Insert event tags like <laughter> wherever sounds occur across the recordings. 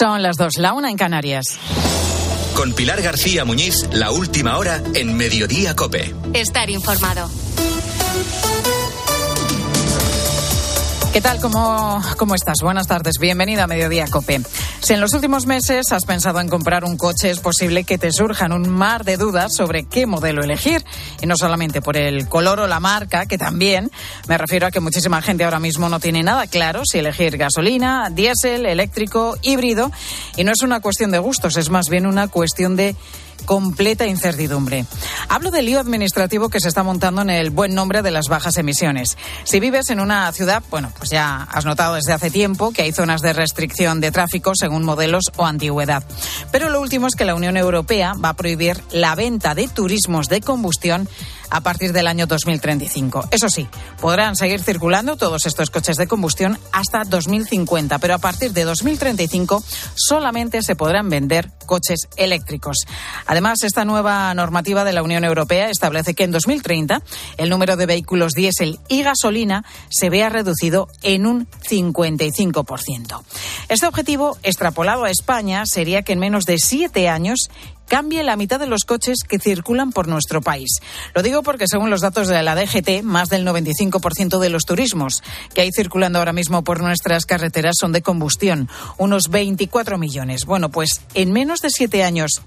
Son las dos, la una en Canarias. Con Pilar García Muñiz, la última hora en Mediodía Cope. Estar informado. ¿Qué tal? ¿Cómo, ¿Cómo estás? Buenas tardes. Bienvenida a Mediodía Cope. Si en los últimos meses has pensado en comprar un coche, es posible que te surjan un mar de dudas sobre qué modelo elegir. Y no solamente por el color o la marca, que también me refiero a que muchísima gente ahora mismo no tiene nada claro si elegir gasolina, diésel, eléctrico, híbrido. Y no es una cuestión de gustos, es más bien una cuestión de completa incertidumbre. Hablo del lío administrativo que se está montando en el buen nombre de las bajas emisiones. Si vives en una ciudad, bueno, pues ya has notado desde hace tiempo que hay zonas de restricción de tráfico según modelos o antigüedad. Pero lo último es que la Unión Europea va a prohibir la venta de turismos de combustión a partir del año 2035. Eso sí, podrán seguir circulando todos estos coches de combustión hasta 2050, pero a partir de 2035 solamente se podrán vender coches eléctricos. Además, esta nueva normativa de la Unión Europea establece que en 2030 el número de vehículos diésel y gasolina se vea reducido en un 55%. Este objetivo, extrapolado a España, sería que en menos de siete años cambie la mitad de los coches que circulan por nuestro país. Lo digo porque según los datos de la DGT, más del 95% de los turismos que hay circulando ahora mismo por nuestras carreteras son de combustión, unos 24 millones. Bueno, pues en menos de siete años,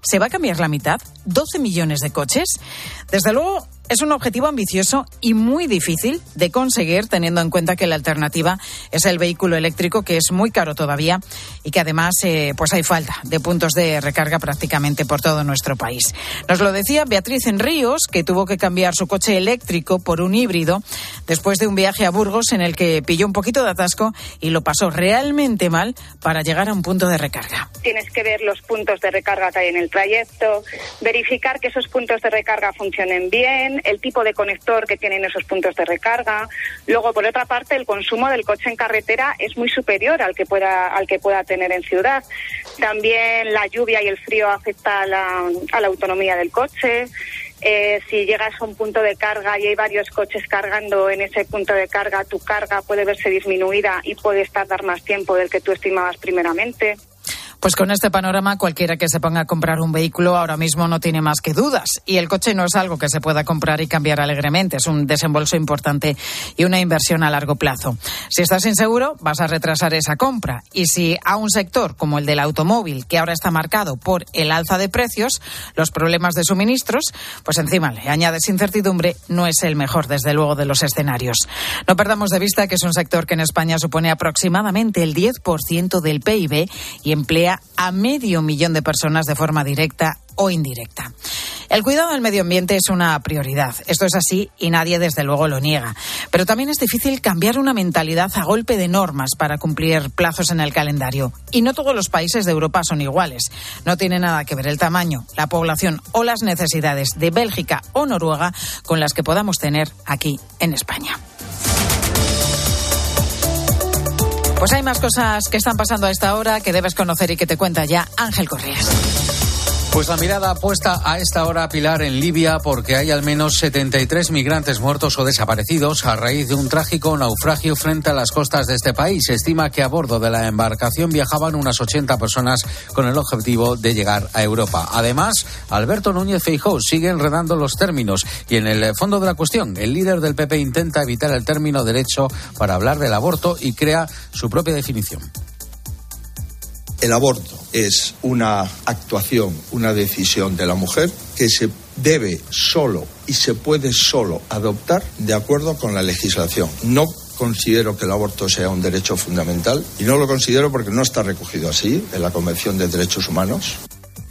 ¿se va a cambiar la mitad? ¿12 millones de coches? Desde luego, es un objetivo ambicioso y muy difícil de conseguir teniendo en cuenta que la alternativa es el vehículo eléctrico que es muy caro todavía y que además eh, pues hay falta de puntos de recarga prácticamente por todo nuestro país. Nos lo decía Beatriz en Ríos que tuvo que cambiar su coche eléctrico por un híbrido después de un viaje a Burgos en el que pilló un poquito de atasco y lo pasó realmente mal para llegar a un punto de recarga. Tienes que ver los puntos de recarga que hay en el trayecto, verificar que esos puntos de recarga funcionen bien, el tipo de conector que tienen esos puntos de recarga. Luego, por otra parte, el consumo del coche en carretera es muy superior al que pueda, al que pueda tener en ciudad. También la lluvia y el frío afecta a la, autonomía del coche. Eh, si llegas a un punto de carga y hay varios coches cargando en ese punto de carga, tu carga puede verse disminuida y puedes tardar más tiempo del que tú estimabas primeramente. Pues con este panorama, cualquiera que se ponga a comprar un vehículo ahora mismo no tiene más que dudas. Y el coche no es algo que se pueda comprar y cambiar alegremente. Es un desembolso importante y una inversión a largo plazo. Si estás inseguro, vas a retrasar esa compra. Y si a un sector como el del automóvil, que ahora está marcado por el alza de precios, los problemas de suministros, pues encima le añades incertidumbre, no es el mejor, desde luego, de los escenarios. No perdamos de vista que es un sector que en España supone aproximadamente el 10% del PIB y emplea a medio millón de personas de forma directa o indirecta. El cuidado del medio ambiente es una prioridad. Esto es así y nadie desde luego lo niega. Pero también es difícil cambiar una mentalidad a golpe de normas para cumplir plazos en el calendario. Y no todos los países de Europa son iguales. No tiene nada que ver el tamaño, la población o las necesidades de Bélgica o Noruega con las que podamos tener aquí en España. Pues hay más cosas que están pasando a esta hora que debes conocer y que te cuenta ya Ángel Correas. Pues la mirada puesta a esta hora, Pilar, en Libia, porque hay al menos 73 migrantes muertos o desaparecidos a raíz de un trágico naufragio frente a las costas de este país. Se estima que a bordo de la embarcación viajaban unas 80 personas con el objetivo de llegar a Europa. Además, Alberto Núñez Feijóo sigue enredando los términos y en el fondo de la cuestión, el líder del PP intenta evitar el término derecho para hablar del aborto y crea su propia definición. El aborto es una actuación, una decisión de la mujer que se debe solo y se puede solo adoptar de acuerdo con la legislación. No considero que el aborto sea un derecho fundamental y no lo considero porque no está recogido así en la Convención de Derechos Humanos.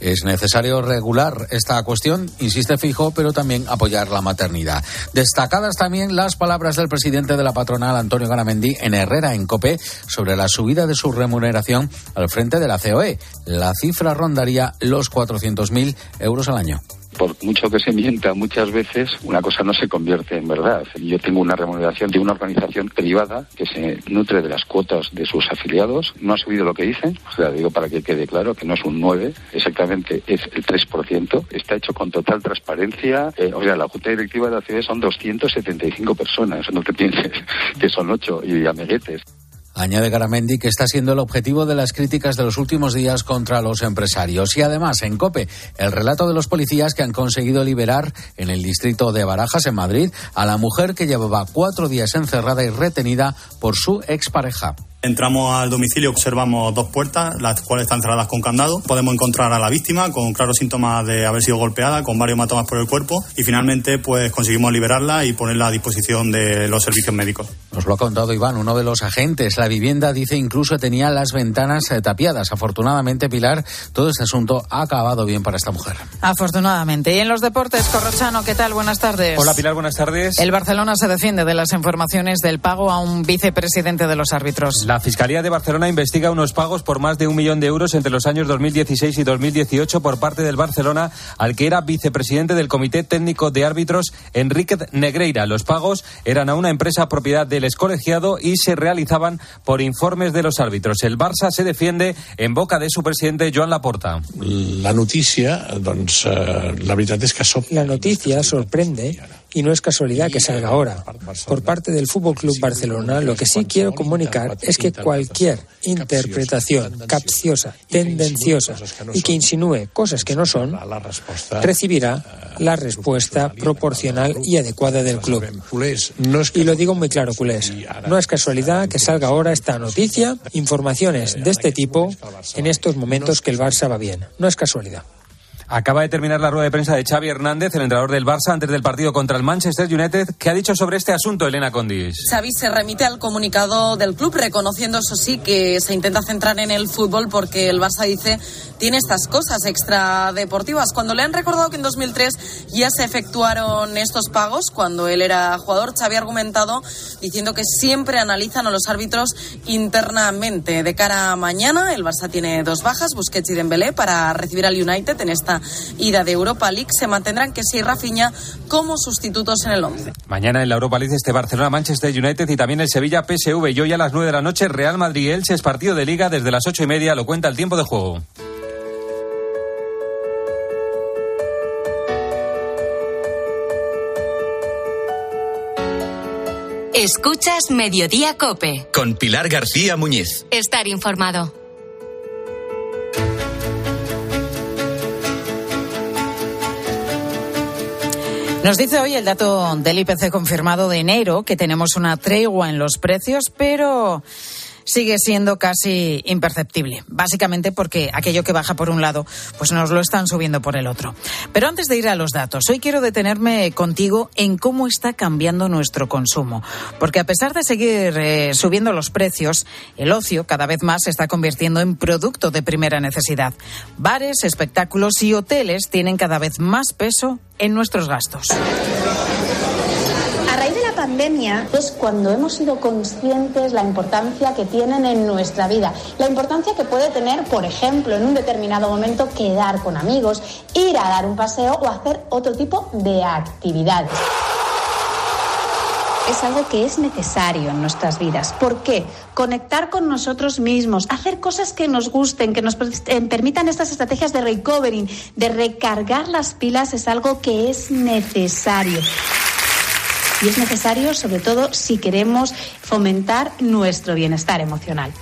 Es necesario regular esta cuestión, insiste Fijo, pero también apoyar la maternidad. Destacadas también las palabras del presidente de la patronal, Antonio Garamendi, en Herrera, en COPE, sobre la subida de su remuneración al frente de la COE. La cifra rondaría los 400.000 euros al año por mucho que se mienta muchas veces, una cosa no se convierte en verdad. Yo tengo una remuneración de una organización privada que se nutre de las cuotas de sus afiliados. No ha subido lo que dicen, o sea, digo para que quede claro que no es un 9, exactamente es el 3%. Está hecho con total transparencia. Eh, o sea, la Junta Directiva de la ciudad son 275 personas, no te pienses que son 8 y amiguetes. Añade Garamendi que está siendo el objetivo de las críticas de los últimos días contra los empresarios. Y además, en COPE, el relato de los policías que han conseguido liberar en el distrito de Barajas, en Madrid, a la mujer que llevaba cuatro días encerrada y retenida por su expareja. Entramos al domicilio, observamos dos puertas, las cuales están cerradas con candado. Podemos encontrar a la víctima con claros síntomas de haber sido golpeada, con varios hematomas por el cuerpo y finalmente pues conseguimos liberarla y ponerla a disposición de los servicios médicos. Nos lo ha contado Iván, uno de los agentes. La vivienda, dice, incluso tenía las ventanas eh, tapiadas. Afortunadamente, Pilar, todo este asunto ha acabado bien para esta mujer. Afortunadamente. Y en los deportes, Corrochano, ¿qué tal? Buenas tardes. Hola, Pilar, buenas tardes. El Barcelona se defiende de las informaciones del pago a un vicepresidente de los árbitros. La Fiscalía de Barcelona investiga unos pagos por más de un millón de euros entre los años 2016 y 2018 por parte del Barcelona al que era vicepresidente del Comité Técnico de Árbitros, Enrique Negreira. Los pagos eran a una empresa propiedad del excolegiado y se realizaban por informes de los árbitros. El Barça se defiende en boca de su presidente, Joan Laporta. La noticia, doncs, eh, la veritat és que. La noticia sorprende y no es casualidad que salga ahora. Por parte del Fútbol Club Barcelona, lo que sí quiero comunicar es que cualquier interpretación capciosa, tendenciosa y que insinúe cosas que no son, recibirá la respuesta proporcional y adecuada del club. Y lo digo muy claro, culés. No es casualidad que salga ahora esta noticia, informaciones de este tipo, en estos momentos que el Barça va bien. No es casualidad. Acaba de terminar la rueda de prensa de Xavi Hernández, el entrenador del Barça, antes del partido contra el Manchester United. ¿Qué ha dicho sobre este asunto, Elena Condis? Xavi se remite al comunicado del club, reconociendo, eso sí, que se intenta centrar en el fútbol porque el Barça dice tiene estas cosas extradeportivas. Cuando le han recordado que en 2003 ya se efectuaron estos pagos, cuando él era jugador, Xavi ha argumentado diciendo que siempre analizan a los árbitros internamente. De cara a mañana, el Barça tiene dos bajas, Busquets y Dembélé, para recibir al United en esta ida de Europa League. Se mantendrán que y Rafinha como sustitutos en el 11. Mañana en la Europa League este Barcelona, Manchester United y también el Sevilla PSV. Y hoy a las 9 de la noche Real Madrid Elche es partido de liga desde las ocho y media. Lo cuenta el tiempo de juego. Escuchas Mediodía Cope. Con Pilar García Muñiz. Estar informado. Nos dice hoy el dato del IPC confirmado de enero que tenemos una tregua en los precios, pero sigue siendo casi imperceptible, básicamente porque aquello que baja por un lado, pues nos lo están subiendo por el otro. Pero antes de ir a los datos, hoy quiero detenerme contigo en cómo está cambiando nuestro consumo, porque a pesar de seguir eh, subiendo los precios, el ocio cada vez más se está convirtiendo en producto de primera necesidad. Bares, espectáculos y hoteles tienen cada vez más peso en nuestros gastos pandemia es cuando hemos sido conscientes la importancia que tienen en nuestra vida, la importancia que puede tener, por ejemplo, en un determinado momento quedar con amigos, ir a dar un paseo o hacer otro tipo de actividades es algo que es necesario en nuestras vidas. ¿Por qué? Conectar con nosotros mismos, hacer cosas que nos gusten, que nos eh, permitan estas estrategias de recovering, de recargar las pilas, es algo que es necesario. Y es necesario, sobre todo, si queremos fomentar nuestro bienestar emocional.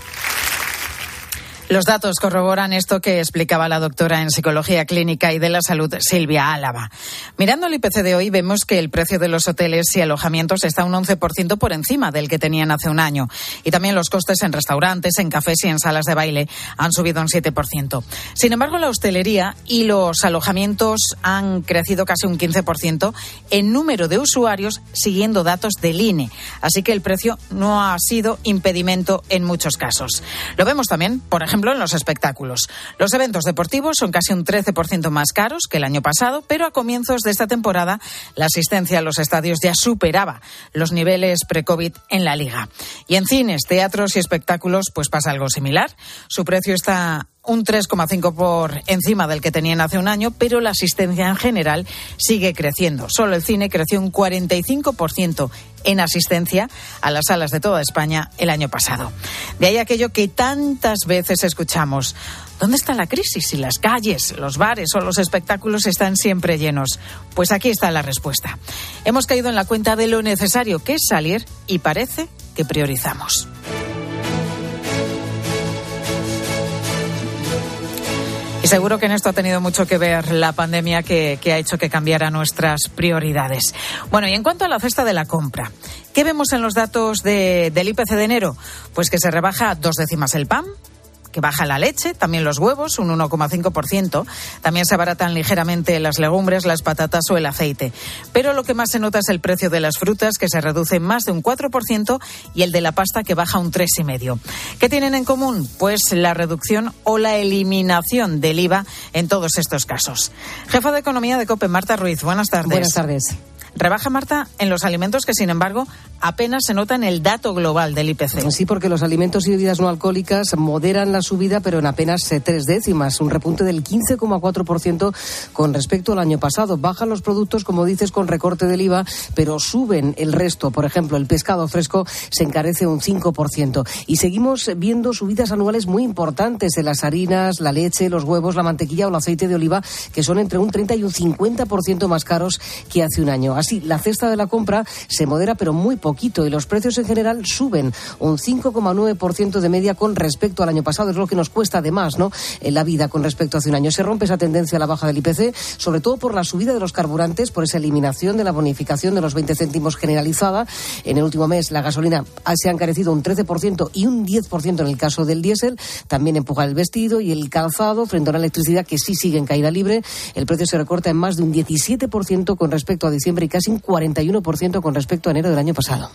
Los datos corroboran esto que explicaba la doctora en Psicología Clínica y de la Salud, Silvia Álava. Mirando el IPC de hoy, vemos que el precio de los hoteles y alojamientos está un 11% por encima del que tenían hace un año. Y también los costes en restaurantes, en cafés y en salas de baile han subido un 7%. Sin embargo, la hostelería y los alojamientos han crecido casi un 15% en número de usuarios, siguiendo datos del INE. Así que el precio no ha sido impedimento en muchos casos. Lo vemos también, por en los espectáculos. Los eventos deportivos son casi un 13% más caros que el año pasado, pero a comienzos de esta temporada la asistencia a los estadios ya superaba los niveles pre-COVID en la liga. Y en cines, teatros y espectáculos, pues pasa algo similar. Su precio está un 3,5 por encima del que tenían hace un año, pero la asistencia en general sigue creciendo. Solo el cine creció un 45% en asistencia a las salas de toda España el año pasado. De ahí aquello que tantas veces escuchamos. ¿Dónde está la crisis si las calles, los bares o los espectáculos están siempre llenos? Pues aquí está la respuesta. Hemos caído en la cuenta de lo necesario que es salir y parece que priorizamos. Seguro que en esto ha tenido mucho que ver la pandemia que, que ha hecho que cambiara nuestras prioridades. Bueno, y en cuanto a la cesta de la compra, ¿qué vemos en los datos de, del IPC de enero? Pues que se rebaja dos décimas el pan, que baja la leche, también los huevos, un 1,5%. También se abaratan ligeramente las legumbres, las patatas o el aceite. Pero lo que más se nota es el precio de las frutas, que se reduce más de un 4%, y el de la pasta, que baja un 3,5%. ¿Qué tienen en común? Pues la reducción o la eliminación del IVA en todos estos casos. Jefa de Economía de COPE, Marta Ruiz. Buenas tardes. Buenas tardes. Rebaja, Marta, en los alimentos que, sin embargo, apenas se nota en el dato global del IPC. Sí, porque los alimentos y bebidas no alcohólicas moderan la subida, pero en apenas eh, tres décimas, un repunte del 15,4% con respecto al año pasado. Bajan los productos, como dices, con recorte del IVA, pero suben el resto. Por ejemplo, el pescado fresco se encarece un 5%. Y seguimos viendo subidas anuales muy importantes en las harinas, la leche, los huevos, la mantequilla o el aceite de oliva, que son entre un 30 y un 50% más caros que hace un año. Así, la cesta de la compra se modera, pero muy poquito, y los precios en general suben un 5,9% de media con respecto al año pasado. Es lo que nos cuesta además, ¿no? En la vida con respecto a hace un año. Se rompe esa tendencia a la baja del IPC, sobre todo por la subida de los carburantes, por esa eliminación de la bonificación de los 20 céntimos generalizada. En el último mes, la gasolina se ha encarecido un 13% y un 10% en el caso del diésel. También empuja el vestido y el calzado frente a la electricidad que sí sigue en caída libre. El precio se recorta en más de un 17% con respecto a diciembre casi un 41% con respecto a enero del año pasado.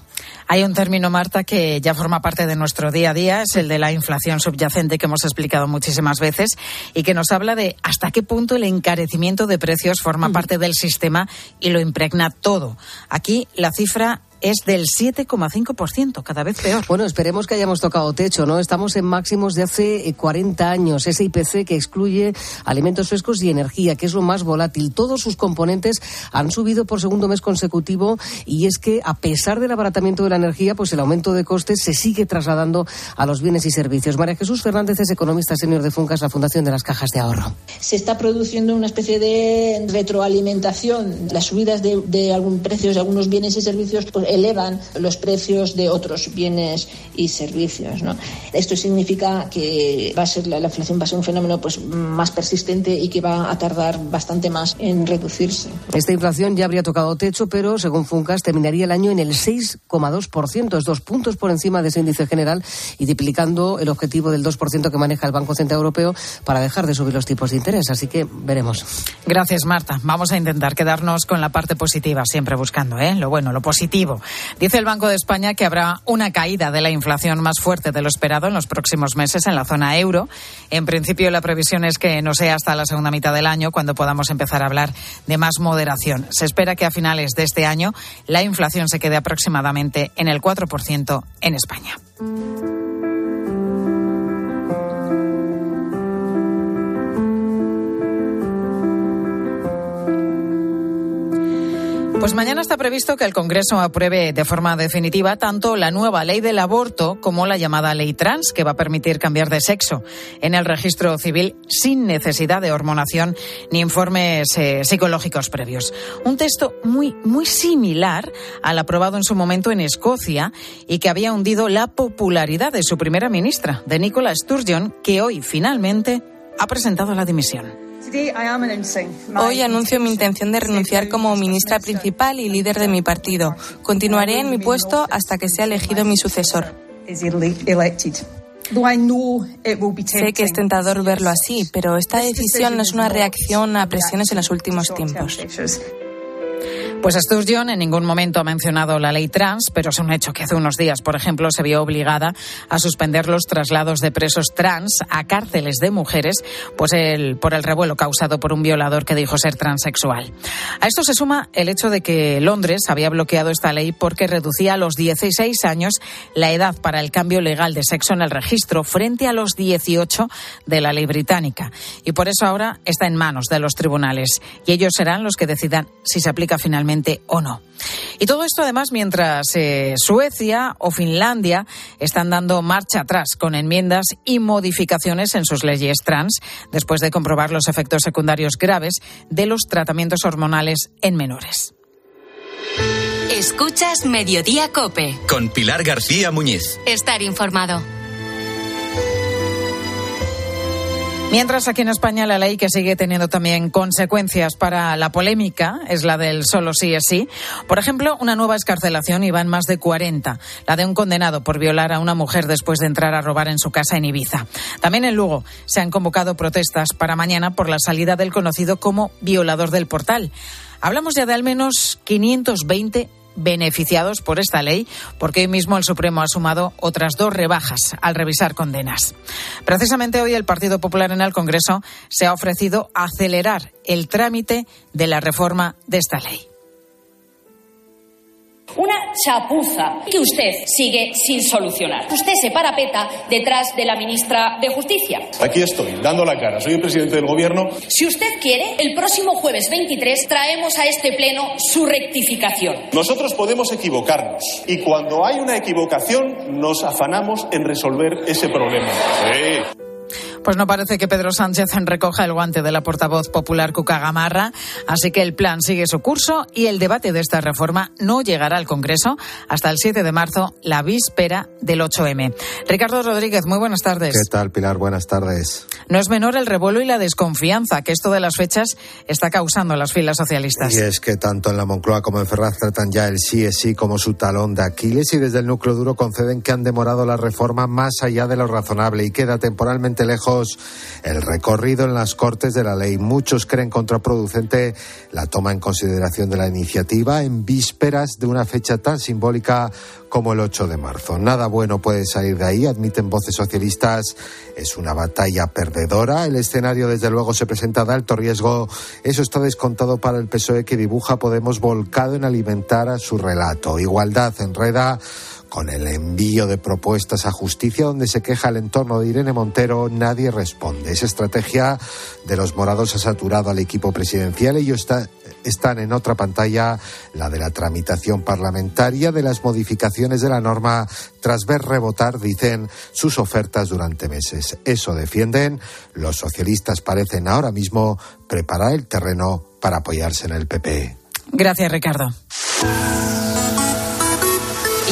Hay un término, Marta, que ya forma parte de nuestro día a día, es el de la inflación subyacente que hemos explicado muchísimas veces y que nos habla de hasta qué punto el encarecimiento de precios forma parte del sistema y lo impregna todo. Aquí la cifra es del 7,5%, cada vez peor. Bueno, esperemos que hayamos tocado techo, ¿no? Estamos en máximos de hace 40 eh, años. Ese IPC que excluye alimentos frescos y energía, que es lo más volátil. Todos sus componentes han subido por segundo mes consecutivo y es que, a pesar del abaratamiento de la energía, pues el aumento de costes se sigue trasladando a los bienes y servicios. María Jesús Fernández es economista senior de Funcas, la Fundación de las Cajas de Ahorro. Se está produciendo una especie de retroalimentación. Las subidas de, de algún precios de algunos bienes y servicios pues, elevan los precios de otros bienes y servicios. ¿no? Esto significa que va a ser la, la, inflación va a ser un fenómeno pues más persistente y que va a tardar bastante más en reducirse. Esta inflación ya habría tocado techo, pero según Funcas terminaría el año en el 6,2%, es dos puntos por encima de ese índice general y duplicando el objetivo del 2% que maneja el Banco Central Europeo para dejar de subir los tipos de interés. Así que veremos. Gracias, Marta. Vamos a intentar quedarnos con la parte positiva, siempre buscando ¿eh? lo bueno, lo positivo. Dice el Banco de España que habrá una caída de la inflación más fuerte de lo esperado en los próximos meses en la zona euro. En principio, la previsión es que no sea hasta la segunda mitad del año cuando podamos empezar a hablar de más moderación. Se espera que a finales de este año la inflación se quede aproximadamente en el 4% en España. Pues mañana está previsto que el Congreso apruebe de forma definitiva tanto la nueva ley del aborto como la llamada ley trans, que va a permitir cambiar de sexo en el registro civil sin necesidad de hormonación ni informes eh, psicológicos previos. Un texto muy, muy similar al aprobado en su momento en Escocia y que había hundido la popularidad de su primera ministra, de Nicola Sturgeon, que hoy finalmente ha presentado la dimisión. Hoy anuncio mi intención de renunciar como ministra principal y líder de mi partido. Continuaré en mi puesto hasta que sea elegido mi sucesor. Sé que es tentador verlo así, pero esta decisión no es una reacción a presiones en los últimos tiempos. Pues Sturgeon en ningún momento ha mencionado la ley trans, pero es un hecho que hace unos días, por ejemplo, se vio obligada a suspender los traslados de presos trans a cárceles de mujeres pues el, por el revuelo causado por un violador que dijo ser transexual. A esto se suma el hecho de que Londres había bloqueado esta ley porque reducía a los 16 años la edad para el cambio legal de sexo en el registro frente a los 18 de la ley británica. Y por eso ahora está en manos de los tribunales y ellos serán los que decidan si se aplica finalmente o no. Y todo esto además mientras eh, Suecia o Finlandia están dando marcha atrás con enmiendas y modificaciones en sus leyes trans después de comprobar los efectos secundarios graves de los tratamientos hormonales en menores. Escuchas Mediodía Cope. Con Pilar García Muñiz. Estar informado. Mientras aquí en España la ley que sigue teniendo también consecuencias para la polémica es la del solo sí es sí. Por ejemplo, una nueva escarcelación y van más de 40, la de un condenado por violar a una mujer después de entrar a robar en su casa en Ibiza. También en Lugo se han convocado protestas para mañana por la salida del conocido como violador del portal. Hablamos ya de al menos 520 beneficiados por esta ley, porque hoy mismo el Supremo ha sumado otras dos rebajas al revisar condenas. Precisamente hoy el Partido Popular en el Congreso se ha ofrecido acelerar el trámite de la reforma de esta ley. Una chapuza que usted sigue sin solucionar. Usted se parapeta detrás de la ministra de Justicia. Aquí estoy, dando la cara. Soy el presidente del Gobierno. Si usted quiere, el próximo jueves 23 traemos a este Pleno su rectificación. Nosotros podemos equivocarnos y cuando hay una equivocación nos afanamos en resolver ese problema. Sí. Pues no parece que Pedro Sánchez recoja el guante de la portavoz popular Cuca Gamarra, así que el plan sigue su curso y el debate de esta reforma no llegará al Congreso hasta el 7 de marzo, la víspera del 8M. Ricardo Rodríguez, muy buenas tardes. ¿Qué tal, Pilar? Buenas tardes. No es menor el revuelo y la desconfianza que esto de las fechas está causando en las filas socialistas. Y es que tanto en la Moncloa como en Ferraz tratan ya el sí es sí como su talón de Aquiles y desde el núcleo duro conceden que han demorado la reforma más allá de lo razonable y queda temporalmente lejos el recorrido en las Cortes de la ley. Muchos creen contraproducente la toma en consideración de la iniciativa en vísperas de una fecha tan simbólica como el 8 de marzo. Nada bueno puede salir de ahí, admiten voces socialistas. Es una batalla perdedora. El escenario, desde luego, se presenta de alto riesgo. Eso está descontado para el PSOE que dibuja Podemos volcado en alimentar a su relato. Igualdad enreda con el envío de propuestas a justicia donde se queja el entorno de Irene Montero, nadie responde. Esa estrategia de los morados ha saturado al equipo presidencial. Ellos está, están en otra pantalla, la de la tramitación parlamentaria de las modificaciones de la norma tras ver rebotar, dicen, sus ofertas durante meses. Eso defienden. Los socialistas parecen ahora mismo preparar el terreno para apoyarse en el PP. Gracias, Ricardo.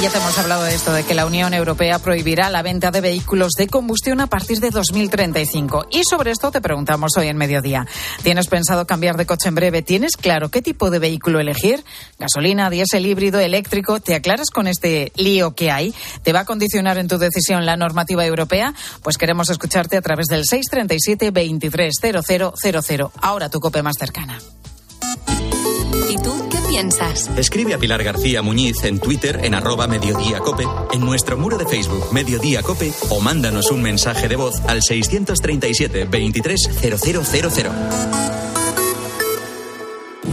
Ya te hemos hablado de esto, de que la Unión Europea prohibirá la venta de vehículos de combustión a partir de 2035. Y sobre esto te preguntamos hoy en mediodía. ¿Tienes pensado cambiar de coche en breve? ¿Tienes claro qué tipo de vehículo elegir? ¿Gasolina, diésel, híbrido, eléctrico? ¿Te aclaras con este lío que hay? ¿Te va a condicionar en tu decisión la normativa europea? Pues queremos escucharte a través del 637 230000. Ahora tu cope más cercana. Escribe a Pilar García Muñiz en Twitter en arroba mediodíacope, en nuestro muro de Facebook Mediodía Cope o mándanos un mensaje de voz al 637 230000.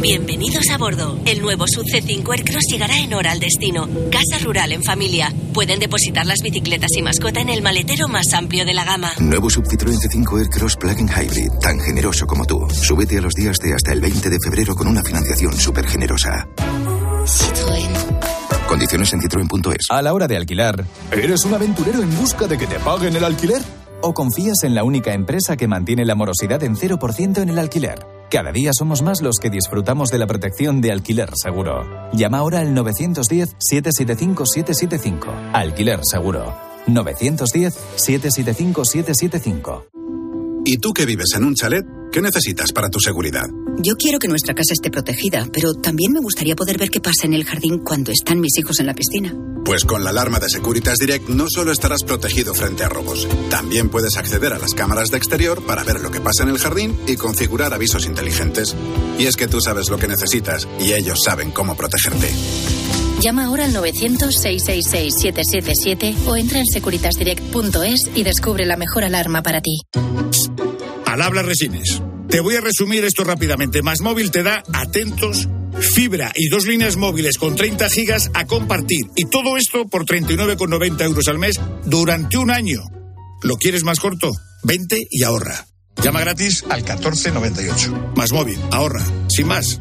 Bienvenidos a bordo. El nuevo Sub C5 Aircross llegará en hora al destino. Casa rural en familia. Pueden depositar las bicicletas y mascota en el maletero más amplio de la gama. Nuevo Sub Citroën C5 Aircross Plug-in Hybrid, tan generoso como tú. Súbete a los días de hasta el 20 de febrero con una financiación súper generosa. Citroën. Condiciones en citroen.es. A la hora de alquilar, ¿eres un aventurero en busca de que te paguen el alquiler? ¿O confías en la única empresa que mantiene la morosidad en 0% en el alquiler? Cada día somos más los que disfrutamos de la protección de alquiler seguro. Llama ahora al 910-775-775. Alquiler seguro. 910-775-775. ¿Y tú que vives en un chalet? ¿Qué necesitas para tu seguridad? Yo quiero que nuestra casa esté protegida, pero también me gustaría poder ver qué pasa en el jardín cuando están mis hijos en la piscina. Pues con la alarma de Securitas Direct no solo estarás protegido frente a robos, también puedes acceder a las cámaras de exterior para ver lo que pasa en el jardín y configurar avisos inteligentes. Y es que tú sabes lo que necesitas y ellos saben cómo protegerte. Llama ahora al 900-666-777 o entra en securitasdirect.es y descubre la mejor alarma para ti. Al habla Resines. Te voy a resumir esto rápidamente. Más móvil te da atentos, fibra y dos líneas móviles con 30 gigas a compartir. Y todo esto por 39,90 euros al mes durante un año. ¿Lo quieres más corto? Vente y ahorra. Llama gratis al 1498. Más móvil, ahorra. Sin más.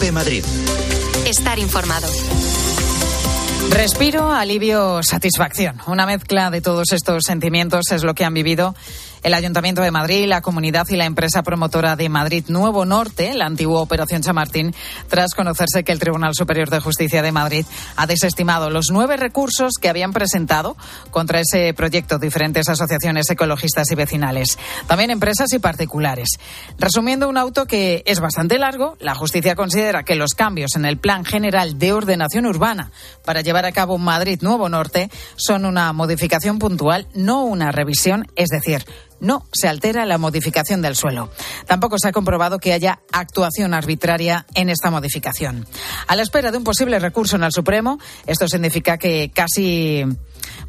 Cope Madrid. Estar informado. Respiro, alivio, satisfacción. Una mezcla de todos estos sentimientos es lo que han vivido el Ayuntamiento de Madrid, la comunidad y la empresa promotora de Madrid Nuevo Norte, la antigua Operación Chamartín, tras conocerse que el Tribunal Superior de Justicia de Madrid ha desestimado los nueve recursos que habían presentado contra ese proyecto diferentes asociaciones ecologistas y vecinales, también empresas y particulares. Resumiendo un auto que es bastante largo, la justicia considera que los cambios en el Plan General de Ordenación Urbana para llevar a cabo Madrid Nuevo Norte son una modificación puntual, no una revisión, es decir, no se altera la modificación del suelo. Tampoco se ha comprobado que haya actuación arbitraria en esta modificación. A la espera de un posible recurso en el Supremo, esto significa que casi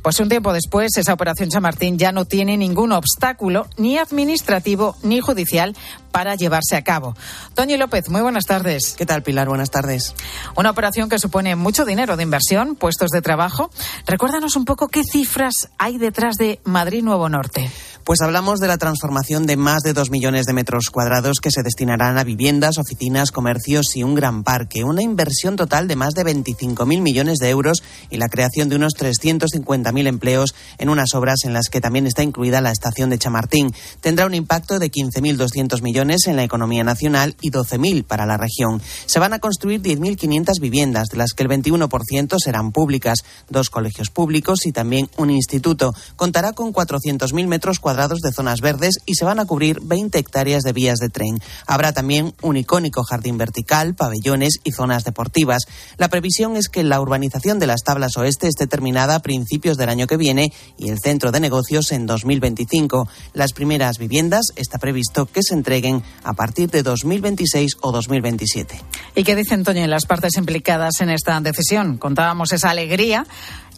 pues un tiempo después, esa operación Chamartín ya no tiene ningún obstáculo, ni administrativo ni judicial, para llevarse a cabo. Toño López, muy buenas tardes. ¿Qué tal, Pilar? Buenas tardes. Una operación que supone mucho dinero de inversión, puestos de trabajo. Recuérdanos un poco qué cifras hay detrás de Madrid Nuevo Norte. Pues hablamos de la transformación de más de dos millones de metros cuadrados que se destinarán a viviendas, oficinas, comercios y un gran parque. Una inversión total de más de 25.000 millones de euros y la creación de unos 350.000 empleos en unas obras en las que también está incluida la estación de Chamartín. Tendrá un impacto de 15.200 millones en la economía nacional y 12.000 para la región. Se van a construir 10.500 viviendas, de las que el 21% serán públicas, dos colegios públicos y también un instituto. Contará con 400.000 metros cuadrados de zonas verdes y se van a cubrir 20 hectáreas de vías de tren. Habrá también un icónico jardín vertical, pabellones y zonas deportivas. La previsión es que la urbanización de las tablas oeste esté terminada a principios del año que viene y el centro de negocios en 2025. Las primeras viviendas está previsto que se entreguen a partir de 2026 o 2027. ¿Y qué dicen, Toño, las partes implicadas en esta decisión? Contábamos esa alegría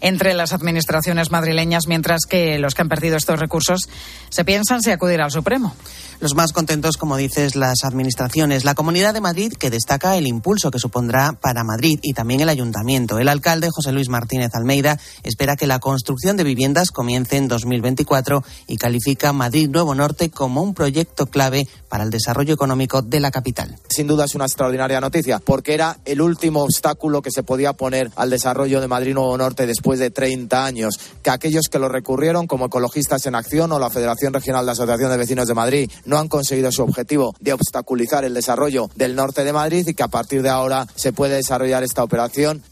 entre las administraciones madrileñas, mientras que los que han perdido estos recursos se piensan si acudir al Supremo. Los más contentos, como dices, las administraciones. La Comunidad de Madrid, que destaca el impulso que supondrá para Madrid y también el Ayuntamiento. El alcalde, José Luis Martínez Almeida, espera que la construcción de viviendas comience en 2024 y califica Madrid Nuevo Norte como un proyecto clave para el desarrollo económico de la capital. Sin duda es una extraordinaria noticia, porque era el último obstáculo que se podía poner al desarrollo de Madrid Nuevo Norte después de 30 años. Que aquellos que lo recurrieron, como Ecologistas en Acción o la Federación Regional de Asociación de Vecinos de Madrid, no han conseguido su objetivo de obstaculizar el desarrollo del norte de Madrid y que a partir de ahora se puede desarrollar esta operación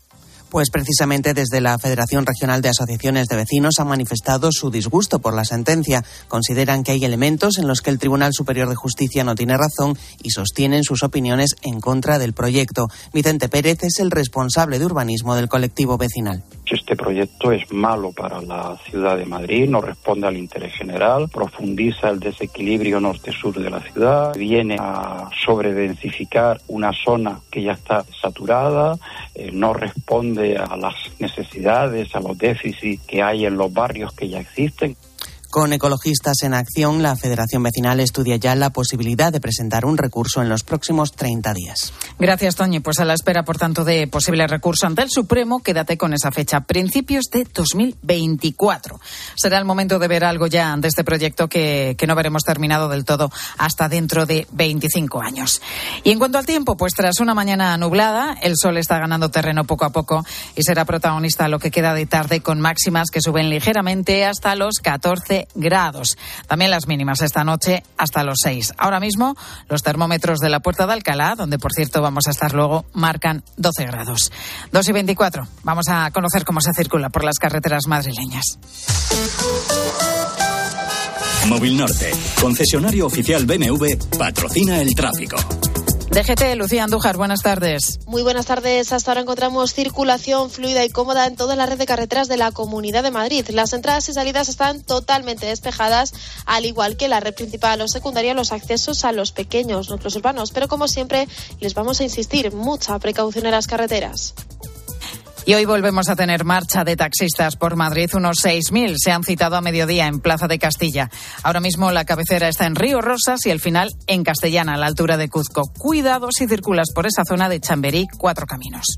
pues precisamente desde la Federación Regional de Asociaciones de Vecinos han manifestado su disgusto por la sentencia. Consideran que hay elementos en los que el Tribunal Superior de Justicia no tiene razón y sostienen sus opiniones en contra del proyecto. Vicente Pérez es el responsable de urbanismo del colectivo vecinal. Este proyecto es malo para la ciudad de Madrid, no responde al interés general, profundiza el desequilibrio norte-sur de la ciudad, viene a sobredensificar una zona que ya está saturada, eh, no responde a las necesidades, a los déficits que hay en los barrios que ya existen. Con Ecologistas en Acción, la Federación Vecinal estudia ya la posibilidad de presentar un recurso en los próximos 30 días. Gracias, Toñi. Pues a la espera, por tanto, de posible recurso ante el Supremo, quédate con esa fecha, principios de 2024. Será el momento de ver algo ya de este proyecto que, que no veremos terminado del todo hasta dentro de 25 años. Y en cuanto al tiempo, pues tras una mañana nublada, el sol está ganando terreno poco a poco y será protagonista lo que queda de tarde con máximas que suben ligeramente hasta los 14 grados. También las mínimas esta noche hasta los 6. Ahora mismo los termómetros de la Puerta de Alcalá, donde por cierto vamos a estar luego, marcan 12 grados. 2 y 24. Vamos a conocer cómo se circula por las carreteras madrileñas. Móvil Norte, concesionario oficial BMW, patrocina el tráfico. DGT, Lucía Andújar, buenas tardes. Muy buenas tardes. Hasta ahora encontramos circulación fluida y cómoda en toda la red de carreteras de la Comunidad de Madrid. Las entradas y salidas están totalmente despejadas, al igual que la red principal o secundaria, los accesos a los pequeños núcleos urbanos. Pero como siempre, les vamos a insistir, mucha precaución en las carreteras. Y hoy volvemos a tener marcha de taxistas por Madrid. Unos 6.000 se han citado a mediodía en Plaza de Castilla. Ahora mismo la cabecera está en Río Rosas y el final en Castellana, a la altura de Cuzco. Cuidado si circulas por esa zona de Chamberí, cuatro caminos.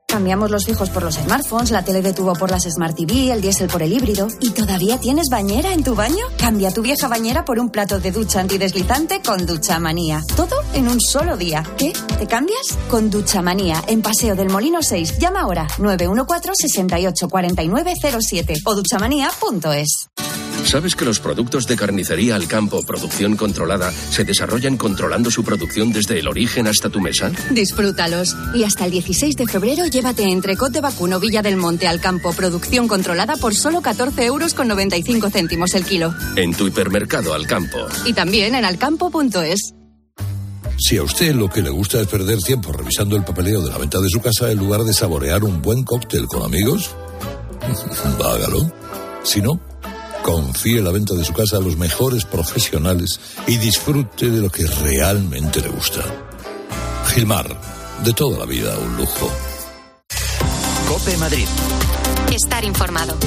Cambiamos los fijos por los smartphones, la tele de tubo por las Smart TV, el diésel por el híbrido. ¿Y todavía tienes bañera en tu baño? Cambia tu vieja bañera por un plato de ducha antideslizante con Ducha Manía. Todo en un solo día. ¿Qué? ¿Te cambias? Con Ducha Manía, en Paseo del Molino 6. Llama ahora 914 68 o duchamanía.es. ¿Sabes que los productos de carnicería al campo, producción controlada, se desarrollan controlando su producción desde el origen hasta tu mesa? Disfrútalos. Y hasta el 16 de febrero llévate entrecot de vacuno Villa del Monte al campo, producción controlada por solo 14 euros con 95 céntimos el kilo. En tu hipermercado al campo. Y también en alcampo.es. Si a usted lo que le gusta es perder tiempo revisando el papeleo de la venta de su casa en lugar de saborear un buen cóctel con amigos, <laughs> hágalo. Si no, confíe la venta de su casa a los mejores profesionales y disfrute de lo que realmente le gusta. Gilmar, de toda la vida un lujo. Cope Madrid. Estar informado.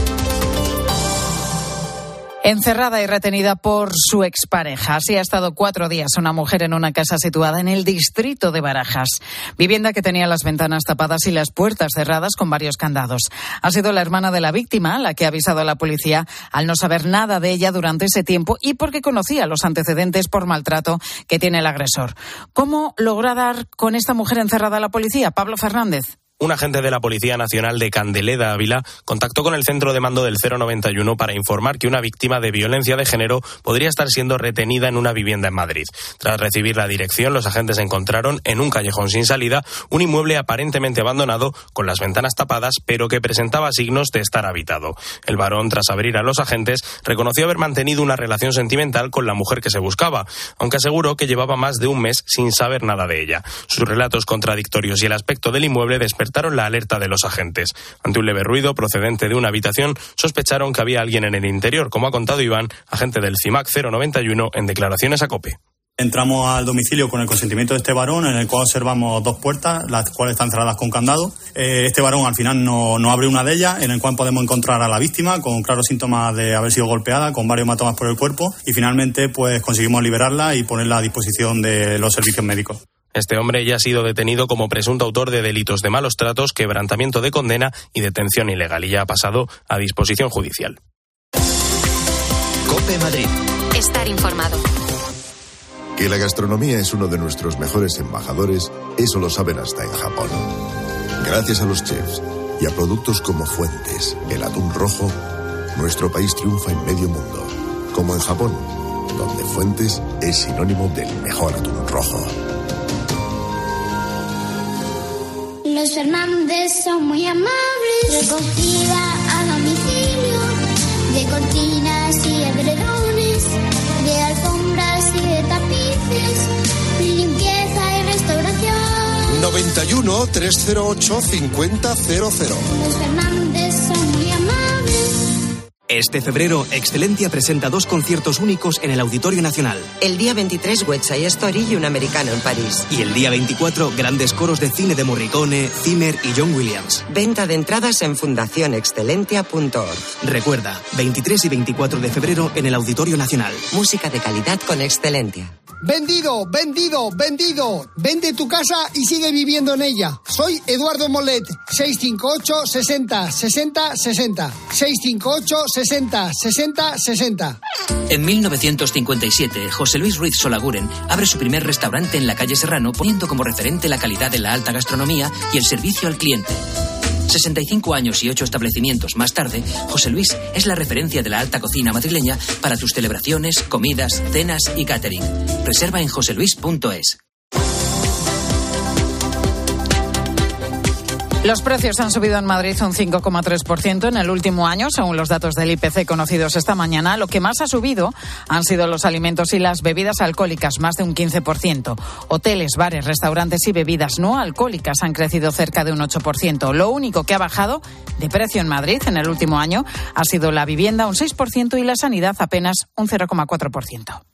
Encerrada y retenida por su expareja. Así ha estado cuatro días una mujer en una casa situada en el distrito de Barajas. Vivienda que tenía las ventanas tapadas y las puertas cerradas con varios candados. Ha sido la hermana de la víctima la que ha avisado a la policía al no saber nada de ella durante ese tiempo y porque conocía los antecedentes por maltrato que tiene el agresor. ¿Cómo logra dar con esta mujer encerrada a la policía? Pablo Fernández. Un agente de la Policía Nacional de Candeleda, Ávila, contactó con el centro de mando del 091 para informar que una víctima de violencia de género podría estar siendo retenida en una vivienda en Madrid. Tras recibir la dirección, los agentes encontraron en un callejón sin salida un inmueble aparentemente abandonado con las ventanas tapadas, pero que presentaba signos de estar habitado. El varón, tras abrir a los agentes, reconoció haber mantenido una relación sentimental con la mujer que se buscaba, aunque aseguró que llevaba más de un mes sin saber nada de ella. Sus relatos contradictorios y el aspecto del inmueble despertaron despertaron la alerta de los agentes. Ante un leve ruido procedente de una habitación, sospecharon que había alguien en el interior, como ha contado Iván, agente del CIMAC 091, en declaraciones a COPE. Entramos al domicilio con el consentimiento de este varón, en el cual observamos dos puertas, las cuales están cerradas con candado. Eh, este varón al final no, no, abre una de ellas, en el cual podemos encontrar a la víctima con claros síntomas de haber sido golpeada, con varios hematomas por el cuerpo, y finalmente pues conseguimos liberarla y ponerla a disposición de los servicios médicos. Este hombre ya ha sido detenido como presunto autor de delitos de malos tratos, quebrantamiento de condena y detención ilegal y ya ha pasado a disposición judicial. Cope Madrid. Estar informado. Que la gastronomía es uno de nuestros mejores embajadores, eso lo saben hasta en Japón. Gracias a los chefs y a productos como Fuentes, el atún rojo, nuestro país triunfa en medio mundo, como en Japón, donde Fuentes es sinónimo del mejor atún rojo. Los Fernández son muy amables. Recogida a domicilio de cortinas y edredones, de alfombras y de tapices, limpieza y restauración. 91 308 5000. Los Fernández son. Este febrero, Excelentia presenta dos conciertos únicos en el Auditorio Nacional. El día 23, West Side Story y un americano en París. Y el día 24, grandes coros de cine de Morricone, Zimmer y John Williams. Venta de entradas en fundacionexcelentia.org. Recuerda, 23 y 24 de febrero en el Auditorio Nacional. Música de calidad con Excelentia. Vendido, vendido, vendido. Vende tu casa y sigue viviendo en ella. Soy Eduardo Molet, 658 60 60 60. 658 60 60 60. En 1957, José Luis Ruiz Solaguren abre su primer restaurante en la calle Serrano, poniendo como referente la calidad de la alta gastronomía y el servicio al cliente. 65 años y 8 establecimientos más tarde, José Luis es la referencia de la alta cocina madrileña para tus celebraciones, comidas, cenas y catering. Reserva en joseluis.es. Los precios han subido en Madrid un 5,3% en el último año, según los datos del IPC conocidos esta mañana. Lo que más ha subido han sido los alimentos y las bebidas alcohólicas, más de un 15%. Hoteles, bares, restaurantes y bebidas no alcohólicas han crecido cerca de un 8%. Lo único que ha bajado de precio en Madrid en el último año ha sido la vivienda un 6% y la sanidad apenas un 0,4%.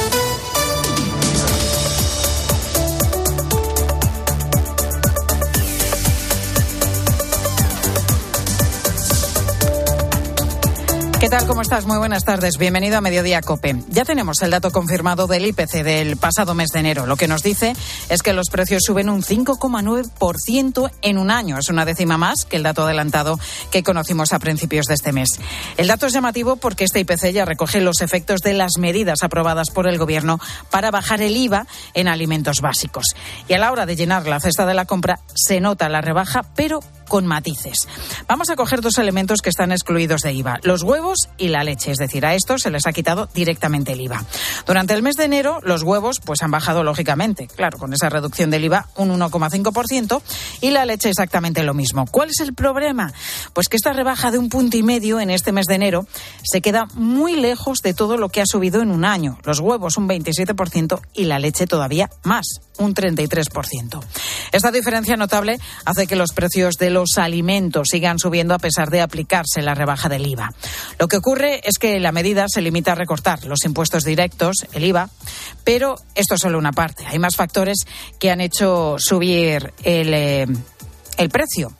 ¿Qué tal? ¿Cómo estás? Muy buenas tardes. Bienvenido a Mediodía Cope. Ya tenemos el dato confirmado del IPC del pasado mes de enero. Lo que nos dice es que los precios suben un 5,9% en un año. Es una décima más que el dato adelantado que conocimos a principios de este mes. El dato es llamativo porque este IPC ya recoge los efectos de las medidas aprobadas por el Gobierno para bajar el IVA en alimentos básicos. Y a la hora de llenar la cesta de la compra se nota la rebaja, pero con matices. Vamos a coger dos elementos que están excluidos de IVA, los huevos y la leche, es decir, a estos se les ha quitado directamente el IVA. Durante el mes de enero los huevos pues han bajado lógicamente, claro, con esa reducción del IVA un 1,5% y la leche exactamente lo mismo. ¿Cuál es el problema? Pues que esta rebaja de un punto y medio en este mes de enero se queda muy lejos de todo lo que ha subido en un año. Los huevos un 27% y la leche todavía más, un 33%. Esta diferencia notable hace que los precios de los alimentos sigan subiendo a pesar de aplicarse la rebaja del IVA. Lo que ocurre es que la medida se limita a recortar los impuestos directos, el IVA, pero esto es solo una parte. Hay más factores que han hecho subir el, eh, el precio.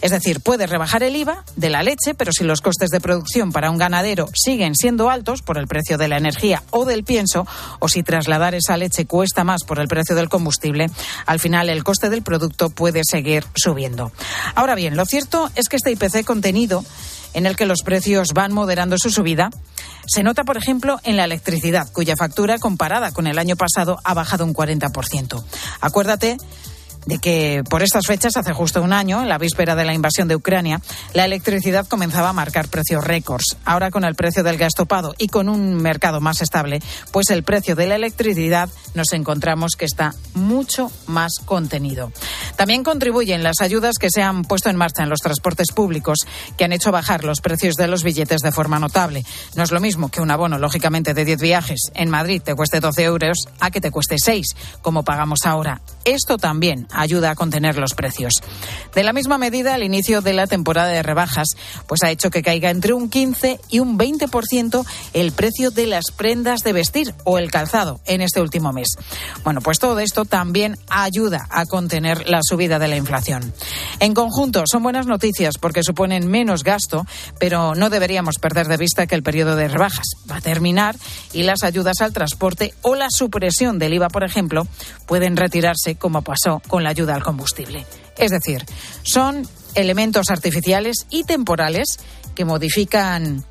Es decir, puede rebajar el IVA de la leche, pero si los costes de producción para un ganadero siguen siendo altos por el precio de la energía o del pienso, o si trasladar esa leche cuesta más por el precio del combustible, al final el coste del producto puede seguir subiendo. Ahora bien, lo cierto es que este IPC contenido en el que los precios van moderando su subida, se nota, por ejemplo, en la electricidad, cuya factura comparada con el año pasado ha bajado un 40%. Acuérdate de que por estas fechas, hace justo un año, en la víspera de la invasión de Ucrania, la electricidad comenzaba a marcar precios récords. Ahora, con el precio del gas topado y con un mercado más estable, pues el precio de la electricidad nos encontramos que está mucho más contenido. También contribuyen las ayudas que se han puesto en marcha en los transportes públicos, que han hecho bajar los precios de los billetes de forma notable. No es lo mismo que un abono, lógicamente, de 10 viajes en Madrid te cueste 12 euros a que te cueste 6, como pagamos ahora. Esto también ayuda a contener los precios. De la misma medida, el inicio de la temporada de rebajas pues ha hecho que caiga entre un 15 y un 20% el precio de las prendas de vestir o el calzado en este último mes. Bueno, pues todo esto también ayuda a contener la subida de la inflación. En conjunto, son buenas noticias porque suponen menos gasto, pero no deberíamos perder de vista que el periodo de rebajas va a terminar y las ayudas al transporte o la supresión del IVA, por ejemplo, pueden retirarse como pasó con la ayuda al combustible. Es decir, son elementos artificiales y temporales que modifican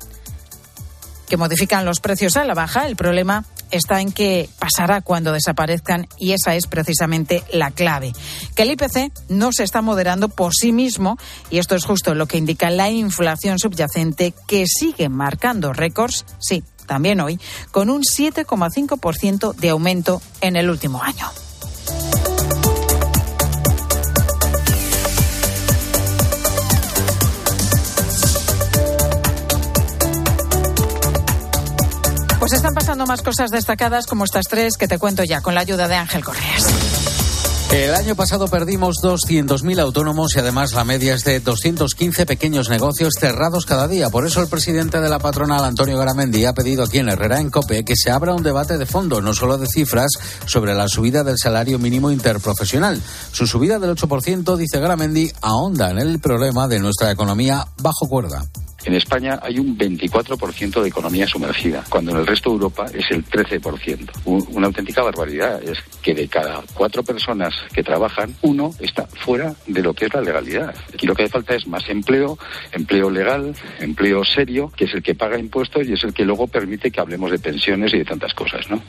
que modifican los precios a la baja. El problema está en que pasará cuando desaparezcan y esa es precisamente la clave. Que el IPC no se está moderando por sí mismo y esto es justo lo que indica la inflación subyacente que sigue marcando récords, sí, también hoy, con un 7,5% de aumento en el último año. Pues están pasando más cosas destacadas como estas tres que te cuento ya con la ayuda de Ángel Correas. El año pasado perdimos 200.000 autónomos y además la media es de 215 pequeños negocios cerrados cada día. Por eso el presidente de la patronal, Antonio Garamendi, ha pedido aquí en Herrera en COPE que se abra un debate de fondo, no solo de cifras, sobre la subida del salario mínimo interprofesional. Su subida del 8%, dice Garamendi, ahonda en el problema de nuestra economía bajo cuerda. En España hay un 24% de economía sumergida, cuando en el resto de Europa es el 13%. Una auténtica barbaridad es que de cada cuatro personas que trabajan, uno está fuera de lo que es la legalidad. Aquí lo que hace falta es más empleo, empleo legal, empleo serio, que es el que paga impuestos y es el que luego permite que hablemos de pensiones y de tantas cosas, ¿no?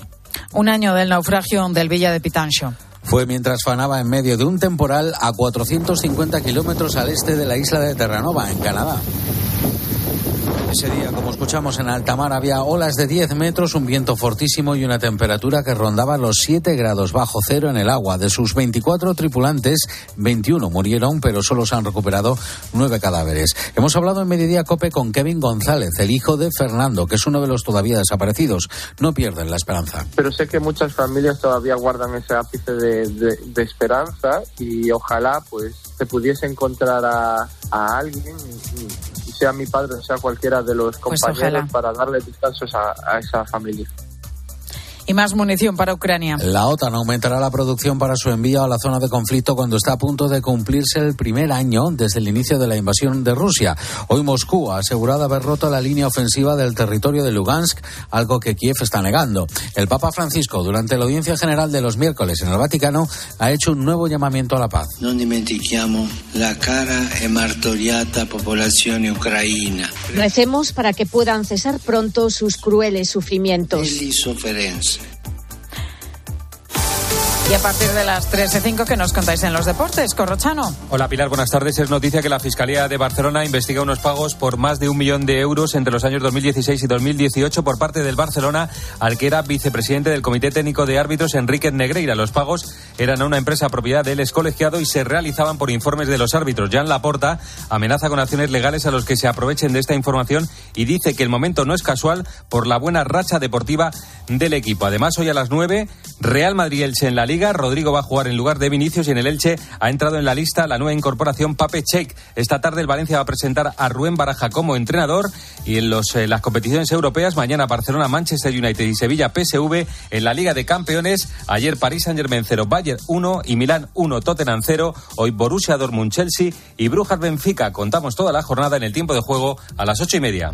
Un año del naufragio del Villa de Pitancho. Fue mientras fanaba en medio de un temporal a 450 kilómetros al este de la isla de Terranova, en Canadá. Ese día, como escuchamos en alta mar, había olas de 10 metros, un viento fortísimo y una temperatura que rondaba los 7 grados bajo cero en el agua. De sus 24 tripulantes, 21 murieron, pero solo se han recuperado 9 cadáveres. Hemos hablado en Mediodía Cope con Kevin González, el hijo de Fernando, que es uno de los todavía desaparecidos. No pierden la esperanza. Pero sé que muchas familias todavía guardan ese ápice de, esperanza y ojalá pues se pudiese encontrar a alguien sea mi padre o sea cualquiera de los Pues compañeros para darle descansos a, a esa familia. Y más munición para Ucrania. La OTAN aumentará la producción para su envío a la zona de conflicto cuando está a punto de cumplirse el primer año desde el inicio de la invasión de Rusia. Hoy Moscú ha asegurado haber roto la línea ofensiva del territorio de Lugansk, algo que Kiev está negando. El Papa Francisco, durante la audiencia general de los miércoles en el Vaticano, ha hecho un nuevo llamamiento a la paz. Non dimentichiamo la cara e martoriata popolazione ucraina Recemos para que puedan cesar pronto sus crueles sufrimientos. Y a partir de las 13.05, ¿qué nos contáis en los deportes, Corrochano? Hola Pilar, buenas tardes. Es noticia que la Fiscalía de Barcelona investiga unos pagos por más de un millón de euros entre los años 2016 y 2018 por parte del Barcelona al que era vicepresidente del Comité Técnico de Árbitros, Enrique Negreira. Los pagos eran a una empresa propiedad del excolegiado y se realizaban por informes de los árbitros. Jan Laporta amenaza con acciones legales a los que se aprovechen de esta información y dice que el momento no es casual por la buena racha deportiva del equipo. Además, hoy a las 9, Real Madrid-Elche en la Liga. Rodrigo va a jugar en lugar de Vinicius y en el Elche ha entrado en la lista la nueva incorporación Pape Cheik. Esta tarde el Valencia va a presentar a Rubén Baraja como entrenador y en eh, las competiciones europeas mañana Barcelona, Manchester United y Sevilla PSV en la Liga de Campeones. Ayer París Saint-Germain 0, Bayern 1 y Milán 1, Tottenham 0. Hoy Borussia Dortmund, Chelsea y Brujas Benfica. Contamos toda la jornada en el tiempo de juego a las ocho y media.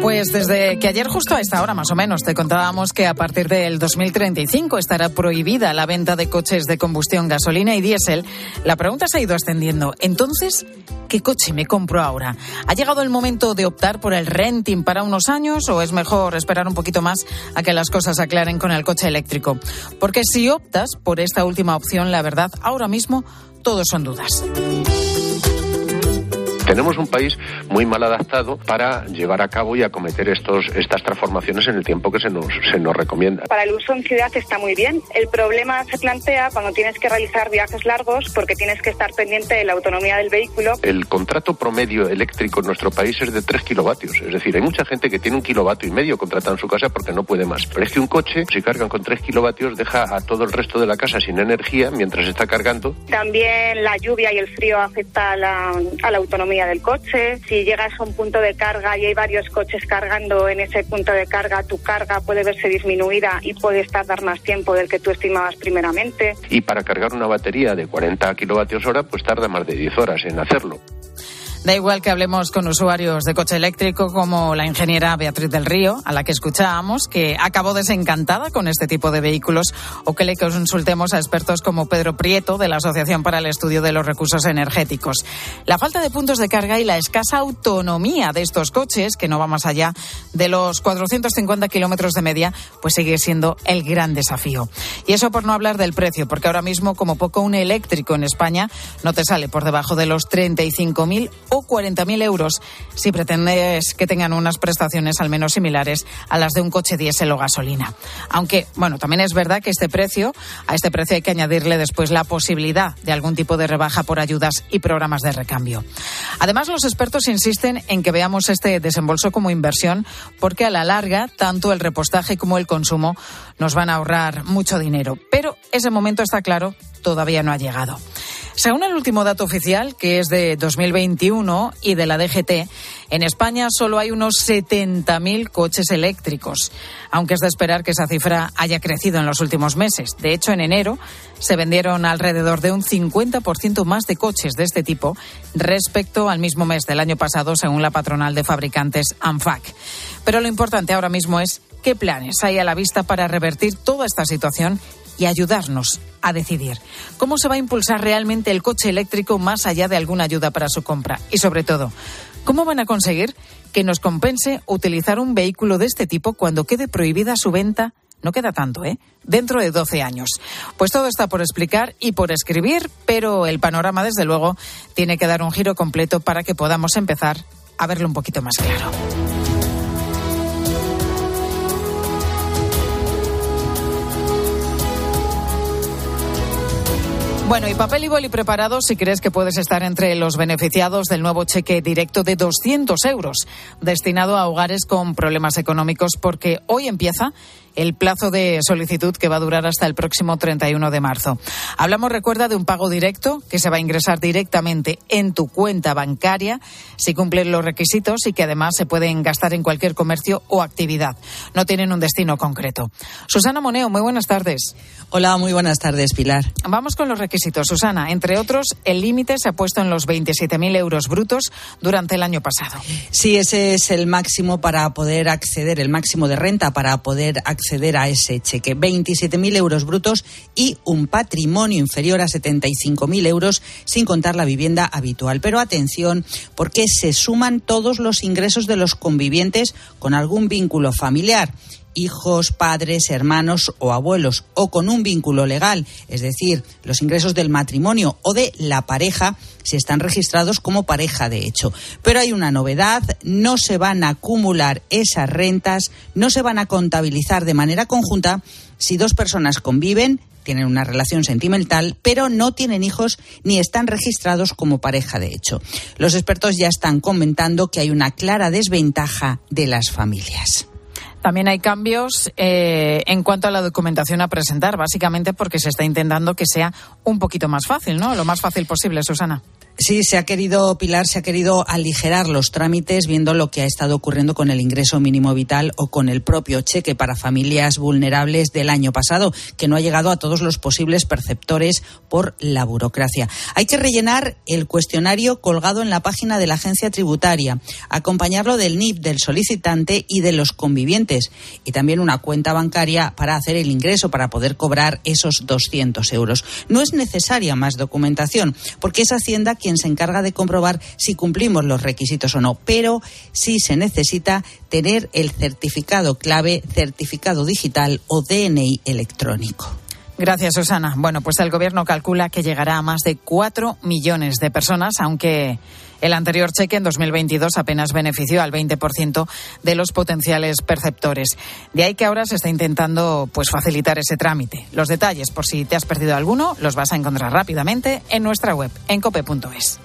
Pues desde que ayer justo a esta hora más o menos te contábamos que a partir del 2035 estará prohibida la venta de coches de combustión gasolina y diésel, la pregunta se ha ido extendiendo. Entonces, ¿qué coche me compro ahora? ¿Ha llegado el momento de optar por el renting para unos años o es mejor esperar un poquito más a que las cosas aclaren con el coche eléctrico? Porque si optas por esta última opción, la verdad, ahora mismo todos son dudas. Tenemos un país muy mal adaptado para llevar a cabo y acometer estos, estas transformaciones en el tiempo que se nos, se nos recomienda. Para el uso en ciudad está muy bien. El problema se plantea cuando tienes que realizar viajes largos porque tienes que estar pendiente de la autonomía del vehículo. El contrato promedio eléctrico en nuestro país es de 3 kilovatios. Es decir, hay mucha gente que tiene un kilovatio y medio contratado en su casa porque no puede más. Pero es que un coche, si cargan con 3 kilovatios, deja a todo el resto de la casa sin energía mientras está cargando. También la lluvia y el frío afecta a la, a la del coche. Si llegas a un punto de carga y hay varios coches cargando en ese punto de carga, tu carga puede verse disminuida y puedes tardar más tiempo del que tú estimabas primeramente. Y para cargar una batería de 40 kilovatios hora, pues tarda más de 10 horas en hacerlo. Da igual que hablemos con usuarios de coche eléctrico como la ingeniera Beatriz del Río, a la que escuchábamos, que acabó desencantada con este tipo de vehículos, o que le consultemos a expertos como Pedro Prieto, de la Asociación para el Estudio de los Recursos Energéticos. La falta de puntos de carga y la escasa autonomía de estos coches, que no va más allá de los 450 kilómetros de media, pues sigue siendo el gran desafío. Y eso por no hablar del precio, porque ahora mismo, como poco, un eléctrico en España no te sale por debajo de los 35.000 o 40.000 euros si pretendes que tengan unas prestaciones al menos similares a las de un coche diésel o gasolina. Aunque, bueno, también es verdad que este precio, a este precio hay que añadirle después la posibilidad de algún tipo de rebaja por ayudas y programas de recambio. Además, los expertos insisten en que veamos este desembolso como inversión porque a la larga, tanto el repostaje como el consumo nos van a ahorrar mucho dinero. Pero ese momento está claro, todavía no ha llegado. Según el último dato oficial, que es de 2021 y de la DGT, en España solo hay unos 70.000 coches eléctricos, aunque es de esperar que esa cifra haya crecido en los últimos meses. De hecho, en enero se vendieron alrededor de un 50% más de coches de este tipo respecto al mismo mes del año pasado, según la patronal de fabricantes ANFAC. Pero lo importante ahora mismo es qué planes hay a la vista para revertir toda esta situación y ayudarnos a decidir cómo se va a impulsar realmente el coche eléctrico más allá de alguna ayuda para su compra y sobre todo ¿Cómo van a conseguir que nos compense utilizar un vehículo de este tipo cuando quede prohibida su venta? No queda tanto, ¿eh? Dentro de 12 años. Pues todo está por explicar y por escribir, pero el panorama, desde luego, tiene que dar un giro completo para que podamos empezar a verlo un poquito más claro. Bueno, y papel y boli preparados si crees que puedes estar entre los beneficiados del nuevo cheque directo de 200 euros destinado a hogares con problemas económicos, porque hoy empieza el plazo de solicitud que va a durar hasta el próximo 31 de marzo. Hablamos, recuerda, de un pago directo que se va a ingresar directamente en tu cuenta bancaria si cumplen los requisitos y que además se pueden gastar en cualquier comercio o actividad. No tienen un destino concreto. Susana Moneo, muy buenas tardes. Hola, muy buenas tardes, Pilar. Vamos con los requisitos, Susana. Entre otros, el límite se ha puesto en los 27.000 euros brutos durante el año pasado. Sí, ese es el máximo para poder acceder, el máximo de renta para poder acceder acceder a ese cheque. 27.000 euros brutos y un patrimonio inferior a 75.000 euros sin contar la vivienda habitual. Pero atención, porque se suman todos los ingresos de los convivientes con algún vínculo familiar hijos, padres, hermanos o abuelos, o con un vínculo legal, es decir, los ingresos del matrimonio o de la pareja, si están registrados como pareja de hecho. Pero hay una novedad, no se van a acumular esas rentas, no se van a contabilizar de manera conjunta si dos personas conviven, tienen una relación sentimental, pero no tienen hijos ni están registrados como pareja de hecho. Los expertos ya están comentando que hay una clara desventaja de las familias. También hay cambios eh, en cuanto a la documentación a presentar, básicamente porque se está intentando que sea un poquito más fácil, ¿no? Lo más fácil posible, Susana. Sí, se ha querido, Pilar, se ha querido aligerar los trámites viendo lo que ha estado ocurriendo con el ingreso mínimo vital o con el propio cheque para familias vulnerables del año pasado, que no ha llegado a todos los posibles perceptores por la burocracia. Hay que rellenar el cuestionario colgado en la página de la agencia tributaria, acompañarlo del NIP del solicitante y de los convivientes, y también una cuenta bancaria para hacer el ingreso, para poder cobrar esos 200 euros. No es necesaria más documentación, porque es Hacienda quien se encarga de comprobar si cumplimos los requisitos o no, pero sí se necesita tener el certificado clave, certificado digital o DNI electrónico. Gracias, Susana. Bueno, pues el Gobierno calcula que llegará a más de cuatro millones de personas, aunque el anterior cheque en 2022 apenas benefició al 20% de los potenciales perceptores. De ahí que ahora se está intentando pues, facilitar ese trámite. Los detalles, por si te has perdido alguno, los vas a encontrar rápidamente en nuestra web, en cope.es.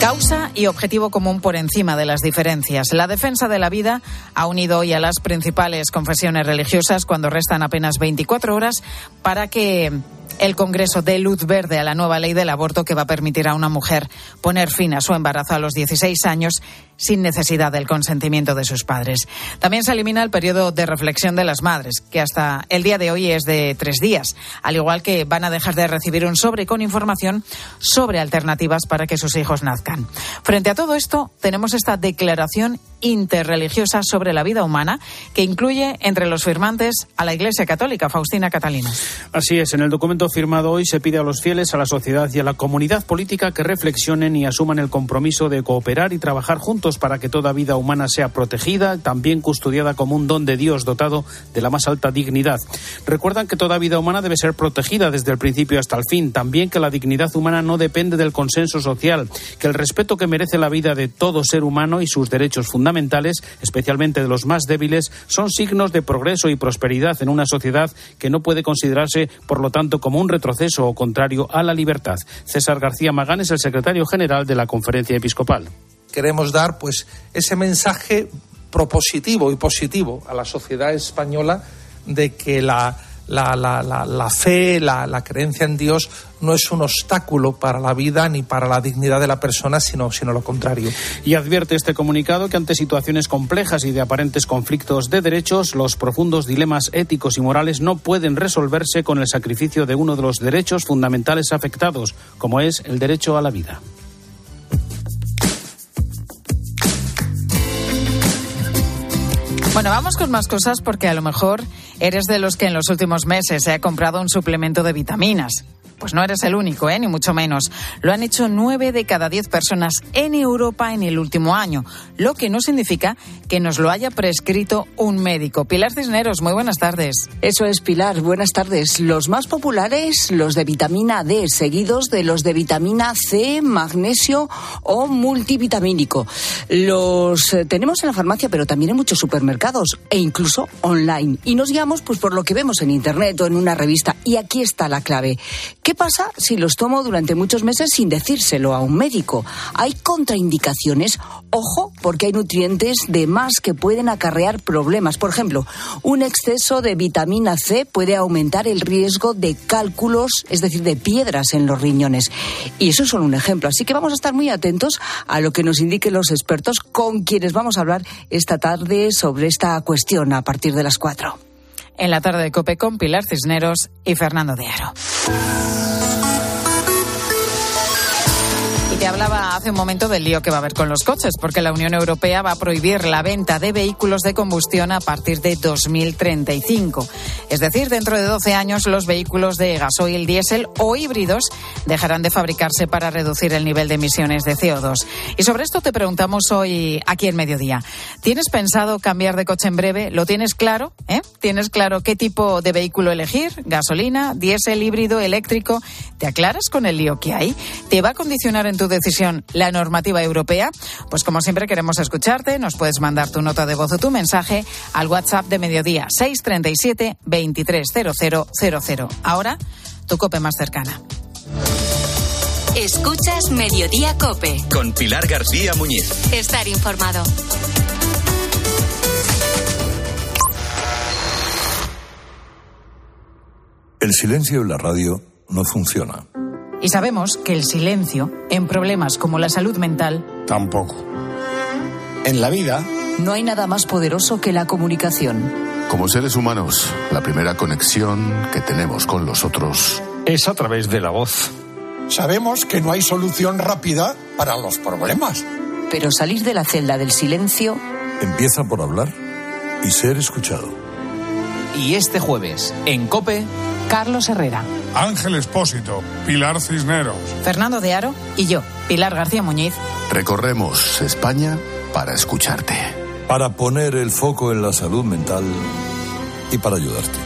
Causa y objetivo común por encima de las diferencias. La defensa de la vida ha unido hoy a las principales confesiones religiosas cuando restan apenas 24 horas para que el Congreso dé luz verde a la nueva ley del aborto que va a permitir a una mujer poner fin a su embarazo a los 16 años sin necesidad del consentimiento de sus padres. También se elimina el periodo de reflexión de las madres, que hasta el día de hoy es de tres días, al igual que van a dejar de recibir un sobre con información sobre alternativas para que sus hijos nazcan. Frente a todo esto, tenemos esta declaración interreligiosa sobre la vida humana que incluye entre los firmantes a la Iglesia Católica, Faustina Catalina. Así es, en el documento firmado hoy se pide a los fieles, a la sociedad y a la comunidad política que reflexionen y asuman el compromiso de cooperar y trabajar juntos para que toda vida humana sea protegida, también custodiada como un don de Dios dotado de la más alta dignidad. Recuerdan que toda vida humana debe ser protegida desde el principio hasta el fin, también que la dignidad humana no depende del consenso social, que el respeto que merece la vida de todo ser humano y sus derechos fundamentales, especialmente de los más débiles, son signos de progreso y prosperidad en una sociedad que no puede considerarse, por lo tanto, como un retroceso o contrario a la libertad. César García Magán es el secretario general de la Conferencia Episcopal queremos dar pues ese mensaje propositivo y positivo a la sociedad española de que la, la, la, la fe, la, creencia en Dios no es un obstáculo para la vida ni para la dignidad de la persona, sino, sino lo contrario. Y advierte este comunicado que ante situaciones complejas y de aparentes conflictos de derechos, los profundos dilemas éticos y morales no pueden resolverse con el sacrificio de uno de los derechos fundamentales afectados, como es el derecho a la vida. Bueno, vamos con más cosas porque a lo mejor eres de los que en los últimos meses se ha comprado un suplemento de vitaminas. Pues no eres el único, ¿eh? ni mucho menos. Lo han hecho nueve de cada diez personas en Europa en el último año, lo que no significa que nos lo haya prescrito un médico. Pilar Cisneros, muy buenas tardes. Eso es, Pilar, buenas tardes. Los más populares, los de vitamina D, seguidos de los de vitamina C, magnesio o multivitamínico. Los eh, tenemos en la farmacia, pero también en muchos supermercados e incluso online. Y nos guiamos pues, por lo que vemos en Internet o en una revista. Y aquí está la clave. ¿Qué pasa si los tomo durante muchos meses sin decírselo a un médico? ¿Hay contraindicaciones? Ojo, porque hay nutrientes de más que pueden acarrear problemas. Por ejemplo, un exceso de vitamina C puede aumentar el riesgo de cálculos, es decir, de piedras en los riñones. Y eso es solo un ejemplo. Así que vamos a estar muy atentos a lo que nos indiquen los expertos con quienes vamos a hablar esta tarde sobre esta cuestión a partir de las cuatro. En la tarde de Cope con Pilar Cisneros y Fernando de Aro. Hablaba hace un momento del lío que va a haber con los coches, porque la Unión Europea va a prohibir la venta de vehículos de combustión a partir de 2035. Es decir, dentro de 12 años los vehículos de gasoil, diésel o híbridos dejarán de fabricarse para reducir el nivel de emisiones de CO2. Y sobre esto te preguntamos hoy aquí en Mediodía. ¿Tienes pensado cambiar de coche en breve? ¿Lo tienes claro? ¿Eh? ¿Tienes claro qué tipo de vehículo elegir? ¿Gasolina, diésel, híbrido, eléctrico? ¿Te aclaras con el lío que hay? ¿Te va a condicionar en tu decisión la normativa europea? Pues como siempre queremos escucharte. Nos puedes mandar tu nota de voz o tu mensaje al WhatsApp de Mediodía 637 230000. Ahora, tu cope más cercana. Escuchas Mediodía Cope. Con Pilar García Muñiz. Estar informado. El silencio en la radio no funciona. Y sabemos que el silencio en problemas como la salud mental tampoco. En la vida no hay nada más poderoso que la comunicación. Como seres humanos, la primera conexión que tenemos con los otros es a través de la voz. Sabemos que no hay solución rápida para los problemas. Pero salir de la celda del silencio empieza por hablar y ser escuchado. Y este jueves, en Cope, Carlos Herrera. Ángel Espósito, Pilar Cisneros. Fernando de Aro y yo, Pilar García Muñiz. Recorremos España para escucharte. Para poner el foco en la salud mental y para ayudarte.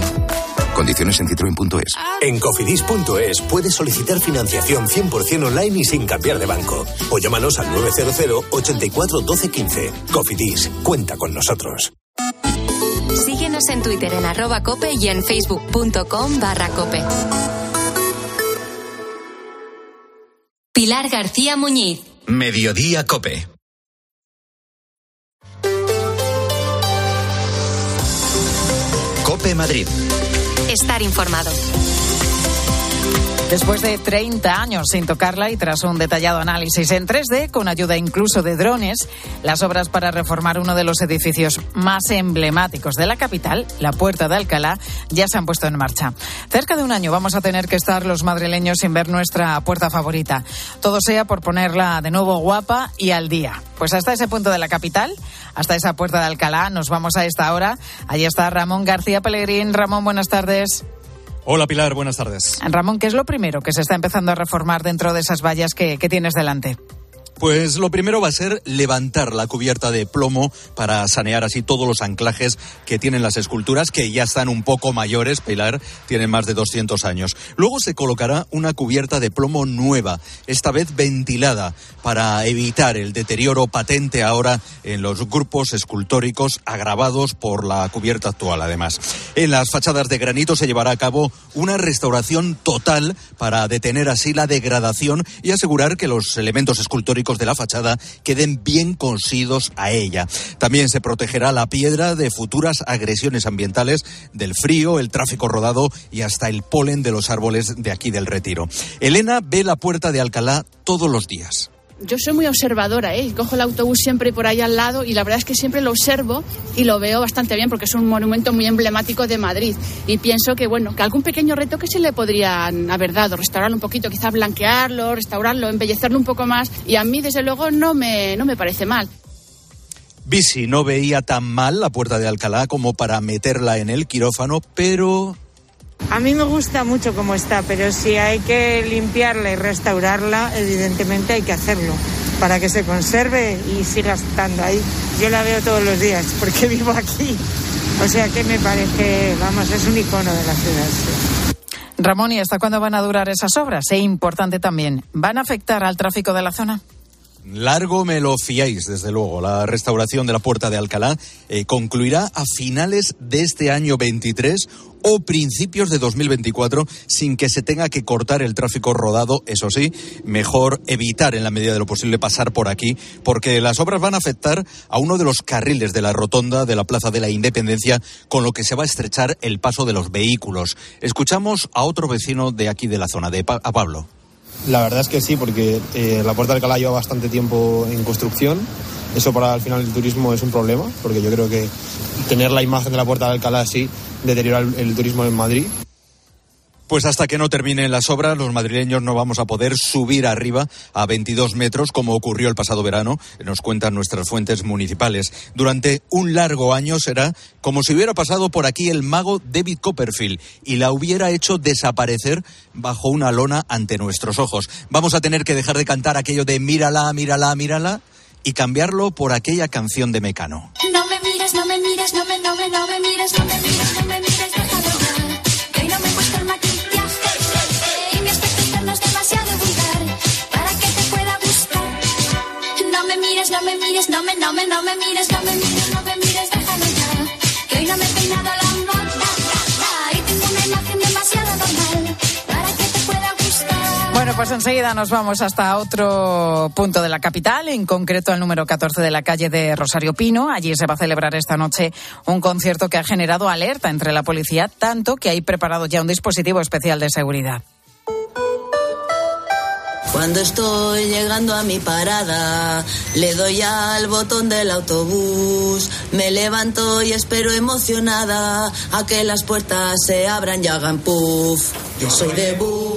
Condiciones en citroen.es. En cofidis.es puedes solicitar financiación 100% online y sin cambiar de banco. O llámanos al 900 84 12 15. Cofidis, cuenta con nosotros. Síguenos en Twitter en arroba cope y en facebook.com barra cope. Pilar García Muñiz. Mediodía Cope. Cope Madrid. Estar informado. Después de 30 años sin tocarla y tras un detallado análisis en 3D, con ayuda incluso de drones, las obras para reformar uno de los edificios más emblemáticos de la capital, la Puerta de Alcalá, ya se han puesto en marcha. Cerca de un año vamos a tener que estar los madrileños sin ver nuestra puerta favorita. Todo sea por ponerla de nuevo guapa y al día. Pues hasta ese punto de la capital, hasta esa Puerta de Alcalá, nos vamos a esta hora. Allí está Ramón García Pellegrín. Ramón, buenas tardes. Hola Pilar, buenas tardes. Ramón, ¿qué es lo primero que se está empezando a reformar dentro de esas vallas que, que tienes delante? Pues lo primero va a ser levantar la cubierta de plomo para sanear así todos los anclajes que tienen las esculturas, que ya están un poco mayores, Pilar, tienen más de 200 años. Luego se colocará una cubierta de plomo nueva, esta vez ventilada, para evitar el deterioro patente ahora en los grupos escultóricos agravados por la cubierta actual, además. En las fachadas de granito se llevará a cabo una restauración total para detener así la degradación y asegurar que los elementos escultóricos de la fachada queden bien cosidos a ella. También se protegerá la piedra de futuras agresiones ambientales, del frío, el tráfico rodado y hasta el polen de los árboles de aquí del retiro. Elena ve la puerta de Alcalá todos los días yo soy muy observadora, ¿eh? cojo el autobús siempre por ahí al lado y la verdad es que siempre lo observo y lo veo bastante bien porque es un monumento muy emblemático de Madrid. Y pienso que, bueno, que algún pequeño reto que se le podrían haber dado, restaurarlo un poquito, quizás blanquearlo, restaurarlo, embellecerlo un poco más. Y a mí, desde luego, no me, no me parece mal. Bisi no veía tan mal la puerta de Alcalá como para meterla en el quirófano, pero a mí me gusta mucho como está, pero si hay que limpiarla y restaurarla, evidentemente hay que hacerlo para que se conserve y siga estando ahí. Yo la veo todos los días porque <laughs> vivo aquí. O sea que me parece, vamos, es un icono de la ciudad. Ramón, ¿y hasta cuándo van a durar esas obras? E importante también, ¿van a afectar al tráfico de la zona? Largo me lo fiáis, desde luego. La restauración de la Puerta de Alcalá eh, concluirá a finales de este año 23 o principios de 2024 sin que se tenga que cortar el tráfico rodado. Eso sí, mejor evitar en la medida de lo posible pasar por aquí porque las obras van a afectar a uno de los carriles de la rotonda de la Plaza de la Independencia con lo que se va a estrechar el paso de los vehículos. Escuchamos a otro vecino de aquí de la zona, de a Pablo. La verdad es que sí, porque eh, la Puerta del Alcalá lleva bastante tiempo en construcción. Eso para el final el turismo es un problema, porque yo creo que tener la imagen de la Puerta del Alcalá así deteriora el turismo en Madrid. Pues hasta que no terminen las obras, los madrileños no vamos a poder subir arriba a 22 metros, como ocurrió el pasado verano, nos cuentan nuestras fuentes municipales. Durante un largo año será como si hubiera pasado por aquí el mago David Copperfield y la hubiera hecho desaparecer bajo una lona ante nuestros ojos. Vamos a tener que dejar de cantar aquello de mírala, mírala, mírala y cambiarlo por aquella canción de Mecano. No me mires, no me mires, no me, no me, no me mires, no me mires, me mires, no me mires, no me, no me, no me mires, no me mires, no me mires, déjalo ya. Que no me he peinado la moda. Bueno, pues enseguida nos vamos hasta otro punto de la capital, en concreto al número 14 de la calle de Rosario Pino. Allí se va a celebrar esta noche un concierto que ha generado alerta entre la policía, tanto que hay preparado ya un dispositivo especial de seguridad. Cuando estoy llegando a mi parada, le doy al botón del autobús, me levanto y espero emocionada a que las puertas se abran y hagan puff. Yo soy de bus.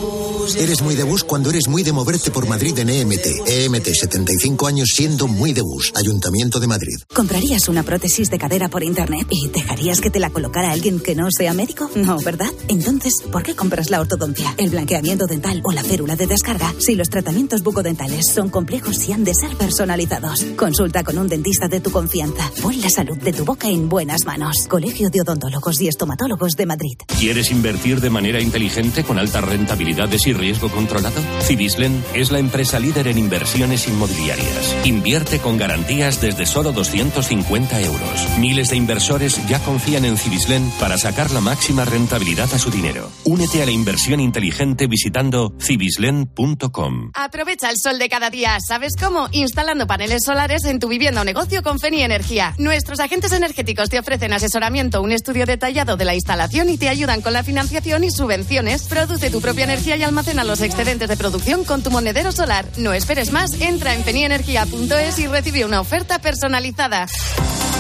Eres muy de bus cuando eres muy de moverte por Madrid en EMT. EMT, 75 años siendo muy de bus. Ayuntamiento de Madrid. ¿Comprarías una prótesis de cadera por internet y dejarías que te la colocara alguien que no sea médico? No, ¿verdad? Entonces, ¿por qué compras la ortodoncia, el blanqueamiento dental o la férula de descarga si los tratamientos bucodentales son complejos y han de ser personalizados? Consulta con un dentista de tu confianza. Pon la salud de tu boca en buenas manos. Colegio de Odontólogos y Estomatólogos de Madrid. ¿Quieres invertir de manera inteligente con altas rentabilidades y riesgo controlado? Cibislen es la empresa líder en inversiones inmobiliarias. Invierte con garantías desde solo 250 euros. Miles de inversores ya confían en Cibislen para sacar la máxima rentabilidad a su dinero. Únete a la inversión inteligente visitando cibislen.com. Aprovecha el sol de cada día. ¿Sabes cómo? Instalando paneles solares en tu vivienda o negocio con Feni Energía. Nuestros agentes energéticos te ofrecen asesoramiento, un estudio detallado de la instalación y te ayudan con la financiación y subvenciones. Produce tu propia energía y almacena los excedentes de producción con tu monedero solar. No esperes más, entra en fenienergia.es y recibe una oferta personalizada.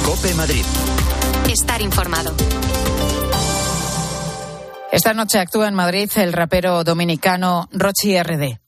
Cope Madrid. Estar informado. Esta noche actúa en Madrid el rapero dominicano Rochi RD.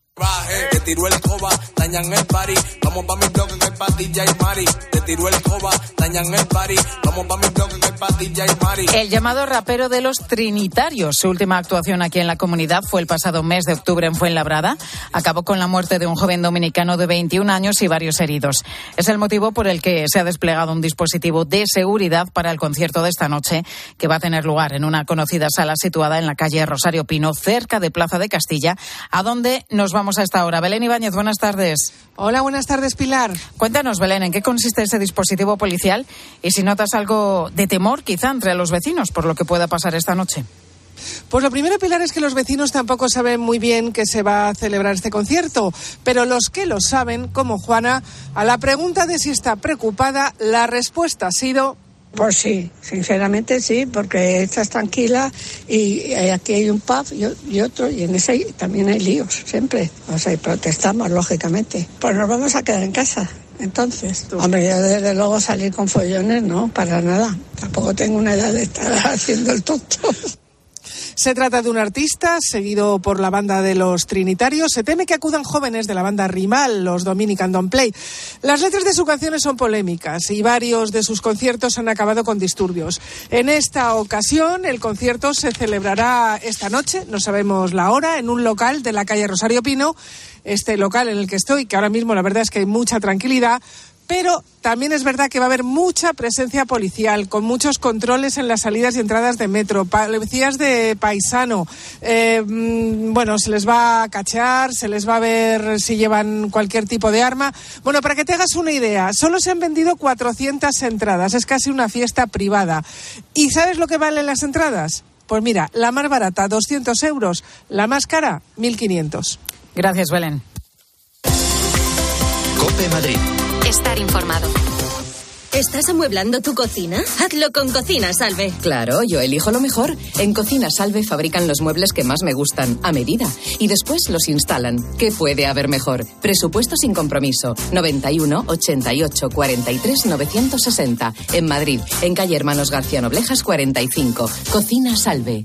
Tiró el coba, dañan el party. Vamos pa' mi bloque que y mari. Te tiro el coba, dañan el party. Vamos pa' mi bloque que y mari. El llamado rapero de los Trinitarios. Su última actuación aquí en la comunidad fue el pasado mes de octubre en Fuenlabrada. Acabó con la muerte de un joven dominicano de 21 años y varios heridos. Es el motivo por el que se ha desplegado un dispositivo de seguridad para el concierto de esta noche, que va a tener lugar en una conocida sala situada en la calle Rosario Pino, cerca de Plaza de Castilla, a donde nos vamos a esta hora. Belén Ibáñez, buenas tardes. Hola, buenas tardes, Pilar. Cuéntanos, Belén, ¿en qué consiste ese dispositivo policial y si notas algo de temor quizá entre los vecinos por lo que pueda pasar esta noche? Pues lo primero, Pilar, es que los vecinos tampoco saben muy bien que se va a celebrar este concierto, pero los que lo saben, como Juana, a la pregunta de si está preocupada, la respuesta ha sido Pues sí, sinceramente sí, porque estás tranquila y eh, aquí hay un pub y, otro y en ese también hay líos, siempre. O sea, y protestamos, lógicamente. Pues nos vamos a quedar en casa. Entonces, hombre, yo desde luego salir con follones, no, para nada. Tampoco tengo una edad de estar <laughs> haciendo el tonto. Se trata de un artista seguido por la banda de los Trinitarios. Se teme que acudan jóvenes de la banda rival, los Dominican Don't Play. Las letras de sus canciones son polémicas y varios de sus conciertos han acabado con disturbios. En esta ocasión, el concierto se celebrará esta noche, no sabemos la hora, en un local de la calle Rosario Pino. Este local en el que estoy, que ahora mismo la verdad es que hay mucha tranquilidad, pero también es verdad que va a haber mucha presencia policial, con muchos controles en las salidas y entradas de metro, policías de paisano. Eh, mm, bueno, se les va a cachear, se les va a ver si llevan cualquier tipo de arma. Bueno, para que te hagas una idea, solo se han vendido 400 entradas, es casi una fiesta privada. ¿Y sabes lo que valen las entradas? Pues mira, la más barata, 200 euros, la más cara, 1.500. Gracias, Belén. Cope Madrid. Estar informado. ¿Estás amueblando tu cocina? Hazlo con Cocina Salve. Claro, yo elijo lo mejor. En Cocina Salve fabrican los muebles que más me gustan, a medida. Y después los instalan. ¿Qué puede haber mejor? Presupuesto sin compromiso. 91 88 43 960. En Madrid, en calle Hermanos García Noblejas 45. Cocina Salve.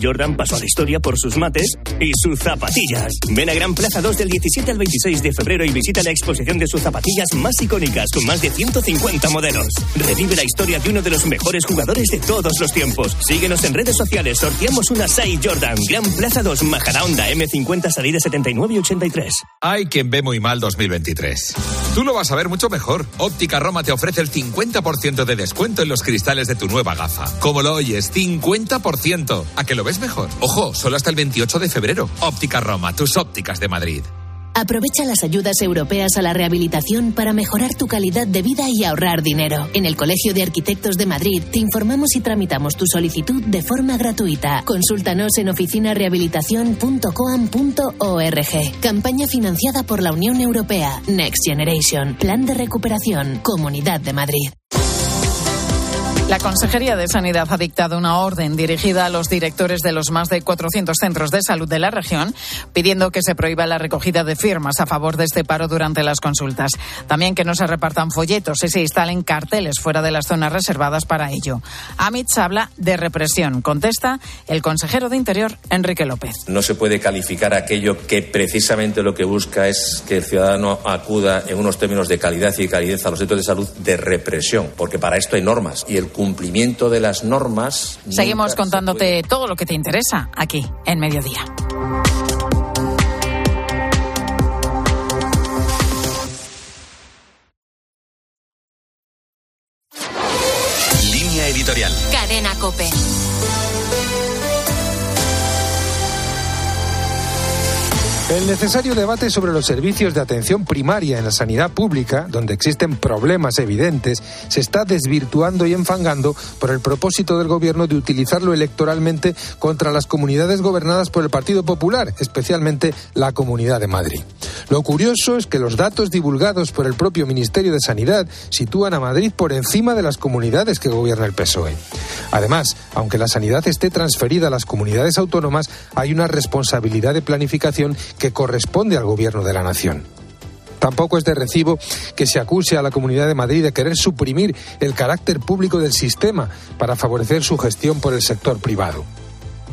Jordan pasó a la historia por sus mates y sus zapatillas. Ven a Gran Plaza 2 del 17 al 26 de febrero y visita la exposición de sus zapatillas más icónicas con más de 150 modelos. Revive la historia de uno de los mejores jugadores de todos los tiempos. Síguenos en redes sociales, sorteamos una 6 Jordan. Gran Plaza 2, Majadahonda, M50, salida 79 y 83. Hay quien ve muy mal 2023. Tú lo vas a ver mucho mejor. Óptica Roma te ofrece el 50% de descuento en los cristales de tu nueva gafa. Como lo oyes, 50%. ¿A que lo ves mejor? Ojo, solo hasta el 28 de febrero. Óptica Roma, tus ópticas de Madrid. Aprovecha las ayudas europeas a la rehabilitación para mejorar tu calidad de vida y ahorrar dinero. En el Colegio de Arquitectos de Madrid te informamos y tramitamos tu solicitud de forma gratuita. Consúltanos en oficinarehabilitación.coam.org. Campaña financiada por la Unión Europea. Next Generation. Plan de recuperación. Comunidad de Madrid. La Consejería de Sanidad ha dictado una orden dirigida a los directores de los más de 400 centros de salud de la región, pidiendo que se prohíba la recogida de firmas a favor de este paro durante las consultas. También que no se repartan folletos y se instalen carteles fuera de las zonas reservadas para ello. Amits habla de represión. Contesta el consejero de Interior, Enrique López. No se puede calificar aquello que precisamente lo que busca es que el ciudadano acuda en unos términos de calidad y calidez a los centros de salud de represión, porque para esto hay normas y el cumplimiento de las normas. Seguimos contándote todo lo que te interesa aquí en Mediodía. El necesario debate sobre los servicios de atención primaria en la sanidad pública, donde existen problemas evidentes, se está desvirtuando y enfangando por el propósito del Gobierno de utilizarlo electoralmente contra las comunidades gobernadas por el Partido Popular, especialmente la Comunidad de Madrid. Lo curioso es que los datos divulgados por el propio Ministerio de Sanidad sitúan a Madrid por encima de las comunidades que gobierna el PSOE. Además, aunque la sanidad esté transferida a las comunidades autónomas, hay una responsabilidad de planificación que corresponde al Gobierno de la Nación. Tampoco es de recibo que se acuse a la Comunidad de Madrid de querer suprimir el carácter público del sistema para favorecer su gestión por el sector privado.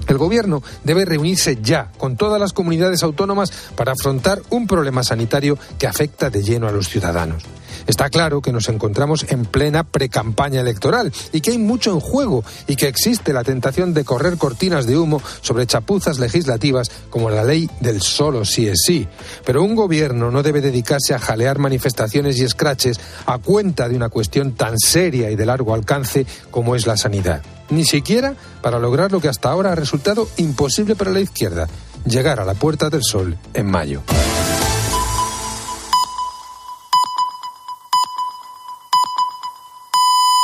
El Gobierno debe reunirse ya con todas las comunidades autónomas para afrontar un problema sanitario que afecta de lleno a los ciudadanos. Está claro que nos encontramos en plena precampaña electoral y que hay mucho en juego y que existe la tentación de correr cortinas de humo sobre chapuzas legislativas como la ley del solo sí es sí. Pero un gobierno no debe dedicarse a jalear manifestaciones y escraches a cuenta de una cuestión tan seria y de largo alcance como es la sanidad. Ni siquiera para lograr lo que hasta ahora ha resultado imposible para la izquierda, llegar a la Puerta del Sol en mayo.